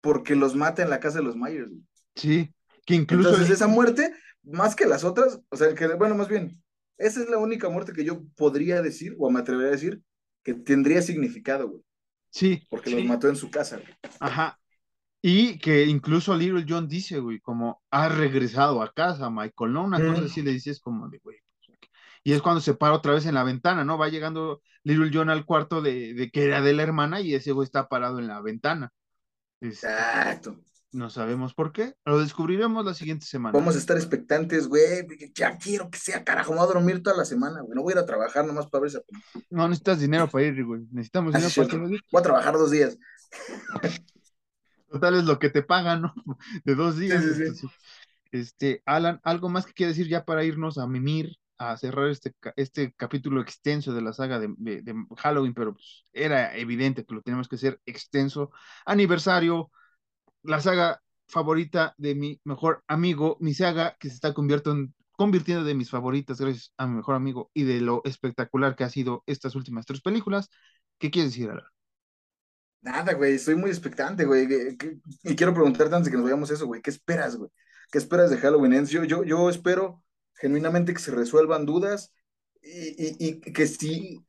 porque los mata en la casa de los Myers. güey. Sí, que incluso... Entonces, esa muerte, más que las otras, o sea, que, bueno, más bien, esa es la única muerte que yo podría decir, o me atrevería a decir, que tendría significado, güey, Sí, porque sí, los mató en su casa, güey. ajá. Y que incluso Little John dice, güey, como, has regresado a casa, Michael, ¿no? Una cosa así le dices como de, güey. pues, Y es cuando se para otra vez en la ventana, ¿no? Va llegando Little John al cuarto de, de que era de la hermana y ese güey está parado en la ventana. Este, Exacto. No sabemos por qué. Lo descubriremos la siguiente semana. Vamos a estar expectantes, güey. Ya quiero que sea, carajo. Me voy a dormir toda la semana, güey. No voy a ir a trabajar nomás para ver esa película. No necesitas dinero para ir, güey. Necesitamos Ah, dinero para ir. Voy a trabajar dos días. Total es lo que te pagan, ¿no? De dos días. sí, sí. entonces, Este, Alan, ¿algo más que quieras decir ya para irnos a mimir, a cerrar este, este capítulo extenso de la saga de, de- de Halloween? Pero pues, era evidente que lo teníamos que hacer extenso. Aniversario, la saga favorita de mi mejor amigo, mi saga que se está convirtiendo, convirtiendo de mis favoritas gracias a mi mejor amigo y de lo espectacular que ha sido estas últimas tres películas. ¿Qué quieres decir, Alan? Nada, güey. Estoy muy expectante, güey. Y quiero preguntarte antes de que nos vayamos eso, güey. ¿Qué esperas, güey? ¿Qué esperas de Halloween? Yo, yo, yo espero genuinamente que se resuelvan dudas y, y- y que sí,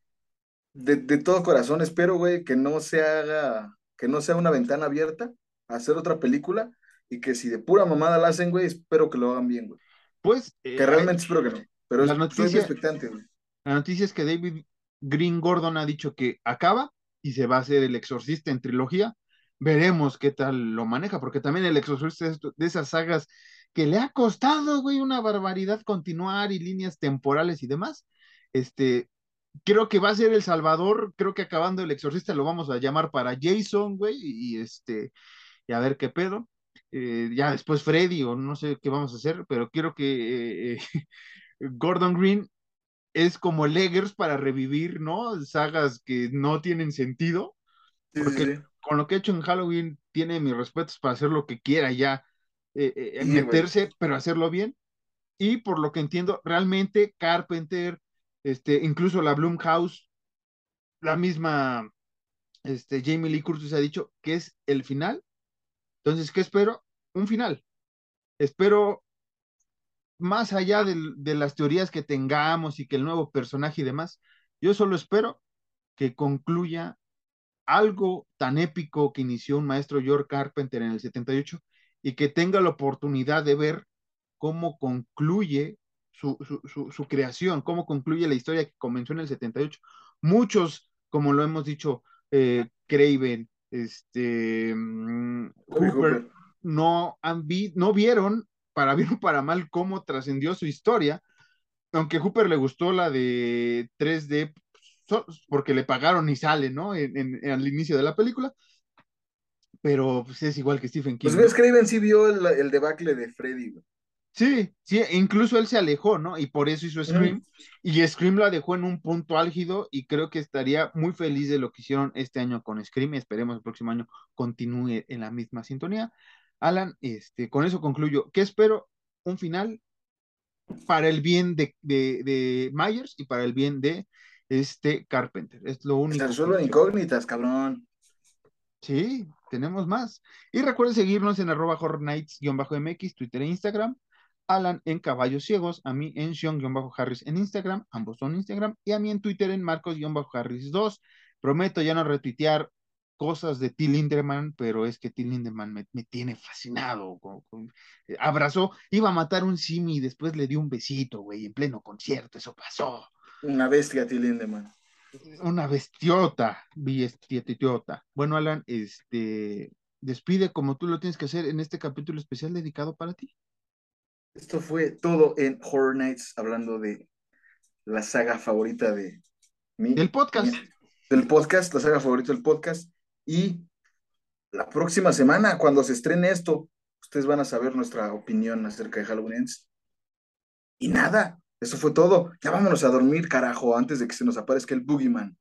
de, de todo corazón espero, güey, que no se haga, que no sea una ventana abierta hacer otra película y que si de pura mamada la hacen, güey, espero que lo hagan bien, güey. Pues eh, Que realmente espero que no. Pero es- soy noticia- expectante, güey. La noticia es que David Green Gordon ha dicho que acaba y se va a hacer el exorcista en trilogía. Veremos qué tal lo maneja, porque también el exorcista es de esas sagas que le ha costado, güey, una barbaridad continuar y líneas temporales y demás. Este, creo que va a ser El Salvador, creo que acabando el exorcista lo vamos a llamar para Jason, güey, y este, y a ver qué pedo. Eh, ya después Freddy o no sé qué vamos a hacer, pero quiero que eh, eh, Gordon Green es como Leggers para revivir, ¿no? Sagas que no tienen sentido. Sí, Porque sí. con lo que ha hecho en Halloween tiene mis respetos para hacer lo que quiera ya, eh, Sí, meterse, pero hacerlo bien. Y por lo que entiendo, realmente Carpenter, este, incluso la Blumhouse, la misma este, Jamie Lee Curtis ha dicho que es el final. Entonces, ¿qué espero? Un final. Espero más allá de, las teorías que tengamos y que el nuevo personaje y demás, yo solo espero que concluya algo tan épico que inició un maestro George Carpenter en el 78 y que tenga la oportunidad de ver cómo concluye su, su, su, su creación, cómo concluye la historia que comenzó en el 78. Muchos, como lo hemos dicho, eh, Craven, este, mm, Hooper, Hooper. no, han vi, no vieron, para bien o para mal, cómo trascendió su historia, aunque Hooper le gustó la de 3D, so- porque le pagaron y sale, ¿no? En, en- al inicio de la película, pero pues, es igual que Stephen King. Pues ¿no? Craven sí vio el, el debacle de Freddy, güey. Sí, sí, e incluso él se alejó, ¿no? Y por eso hizo Scream. Y Scream la dejó en un punto álgido y creo que estaría muy feliz de lo que hicieron este año con Scream. Esperemos el próximo año continúe en la misma sintonía. Alan, este, con eso concluyo. ¿Qué espero? Un final para el bien de, de, de Myers y para el bien de este Carpenter. Es lo único. Se que- resuelven incógnitas, cabrón. Sí, tenemos más. Y recuerden seguirnos en arroba horror nights-mx, Twitter e Instagram. Alan en Caballos Ciegos, a mí en Sean-Harris en Instagram, ambos son Instagram, y a mí en Twitter en Marcos-Harris2. Prometo ya no retuitear cosas de Till Lindemann, pero es que Till Lindemann me, me tiene fascinado. con- con- eh, abrazó, iba a matar un simi y después le dio un besito, güey, en pleno concierto, eso pasó. Una bestia, Till Lindemann. Una bestiota, bestiota. Bueno, Alan, este, despide como tú lo tienes que hacer en este capítulo especial dedicado para ti. Esto fue todo en Horror Nights, hablando de la saga favorita de mí. Del podcast. Del podcast, la saga favorita del podcast. Y la próxima semana, cuando se estrene esto, ustedes van a saber nuestra opinión acerca de Halloween Ends. Y nada, eso fue todo. Ya vámonos a dormir, carajo, antes de que se nos aparezca el Boogeyman.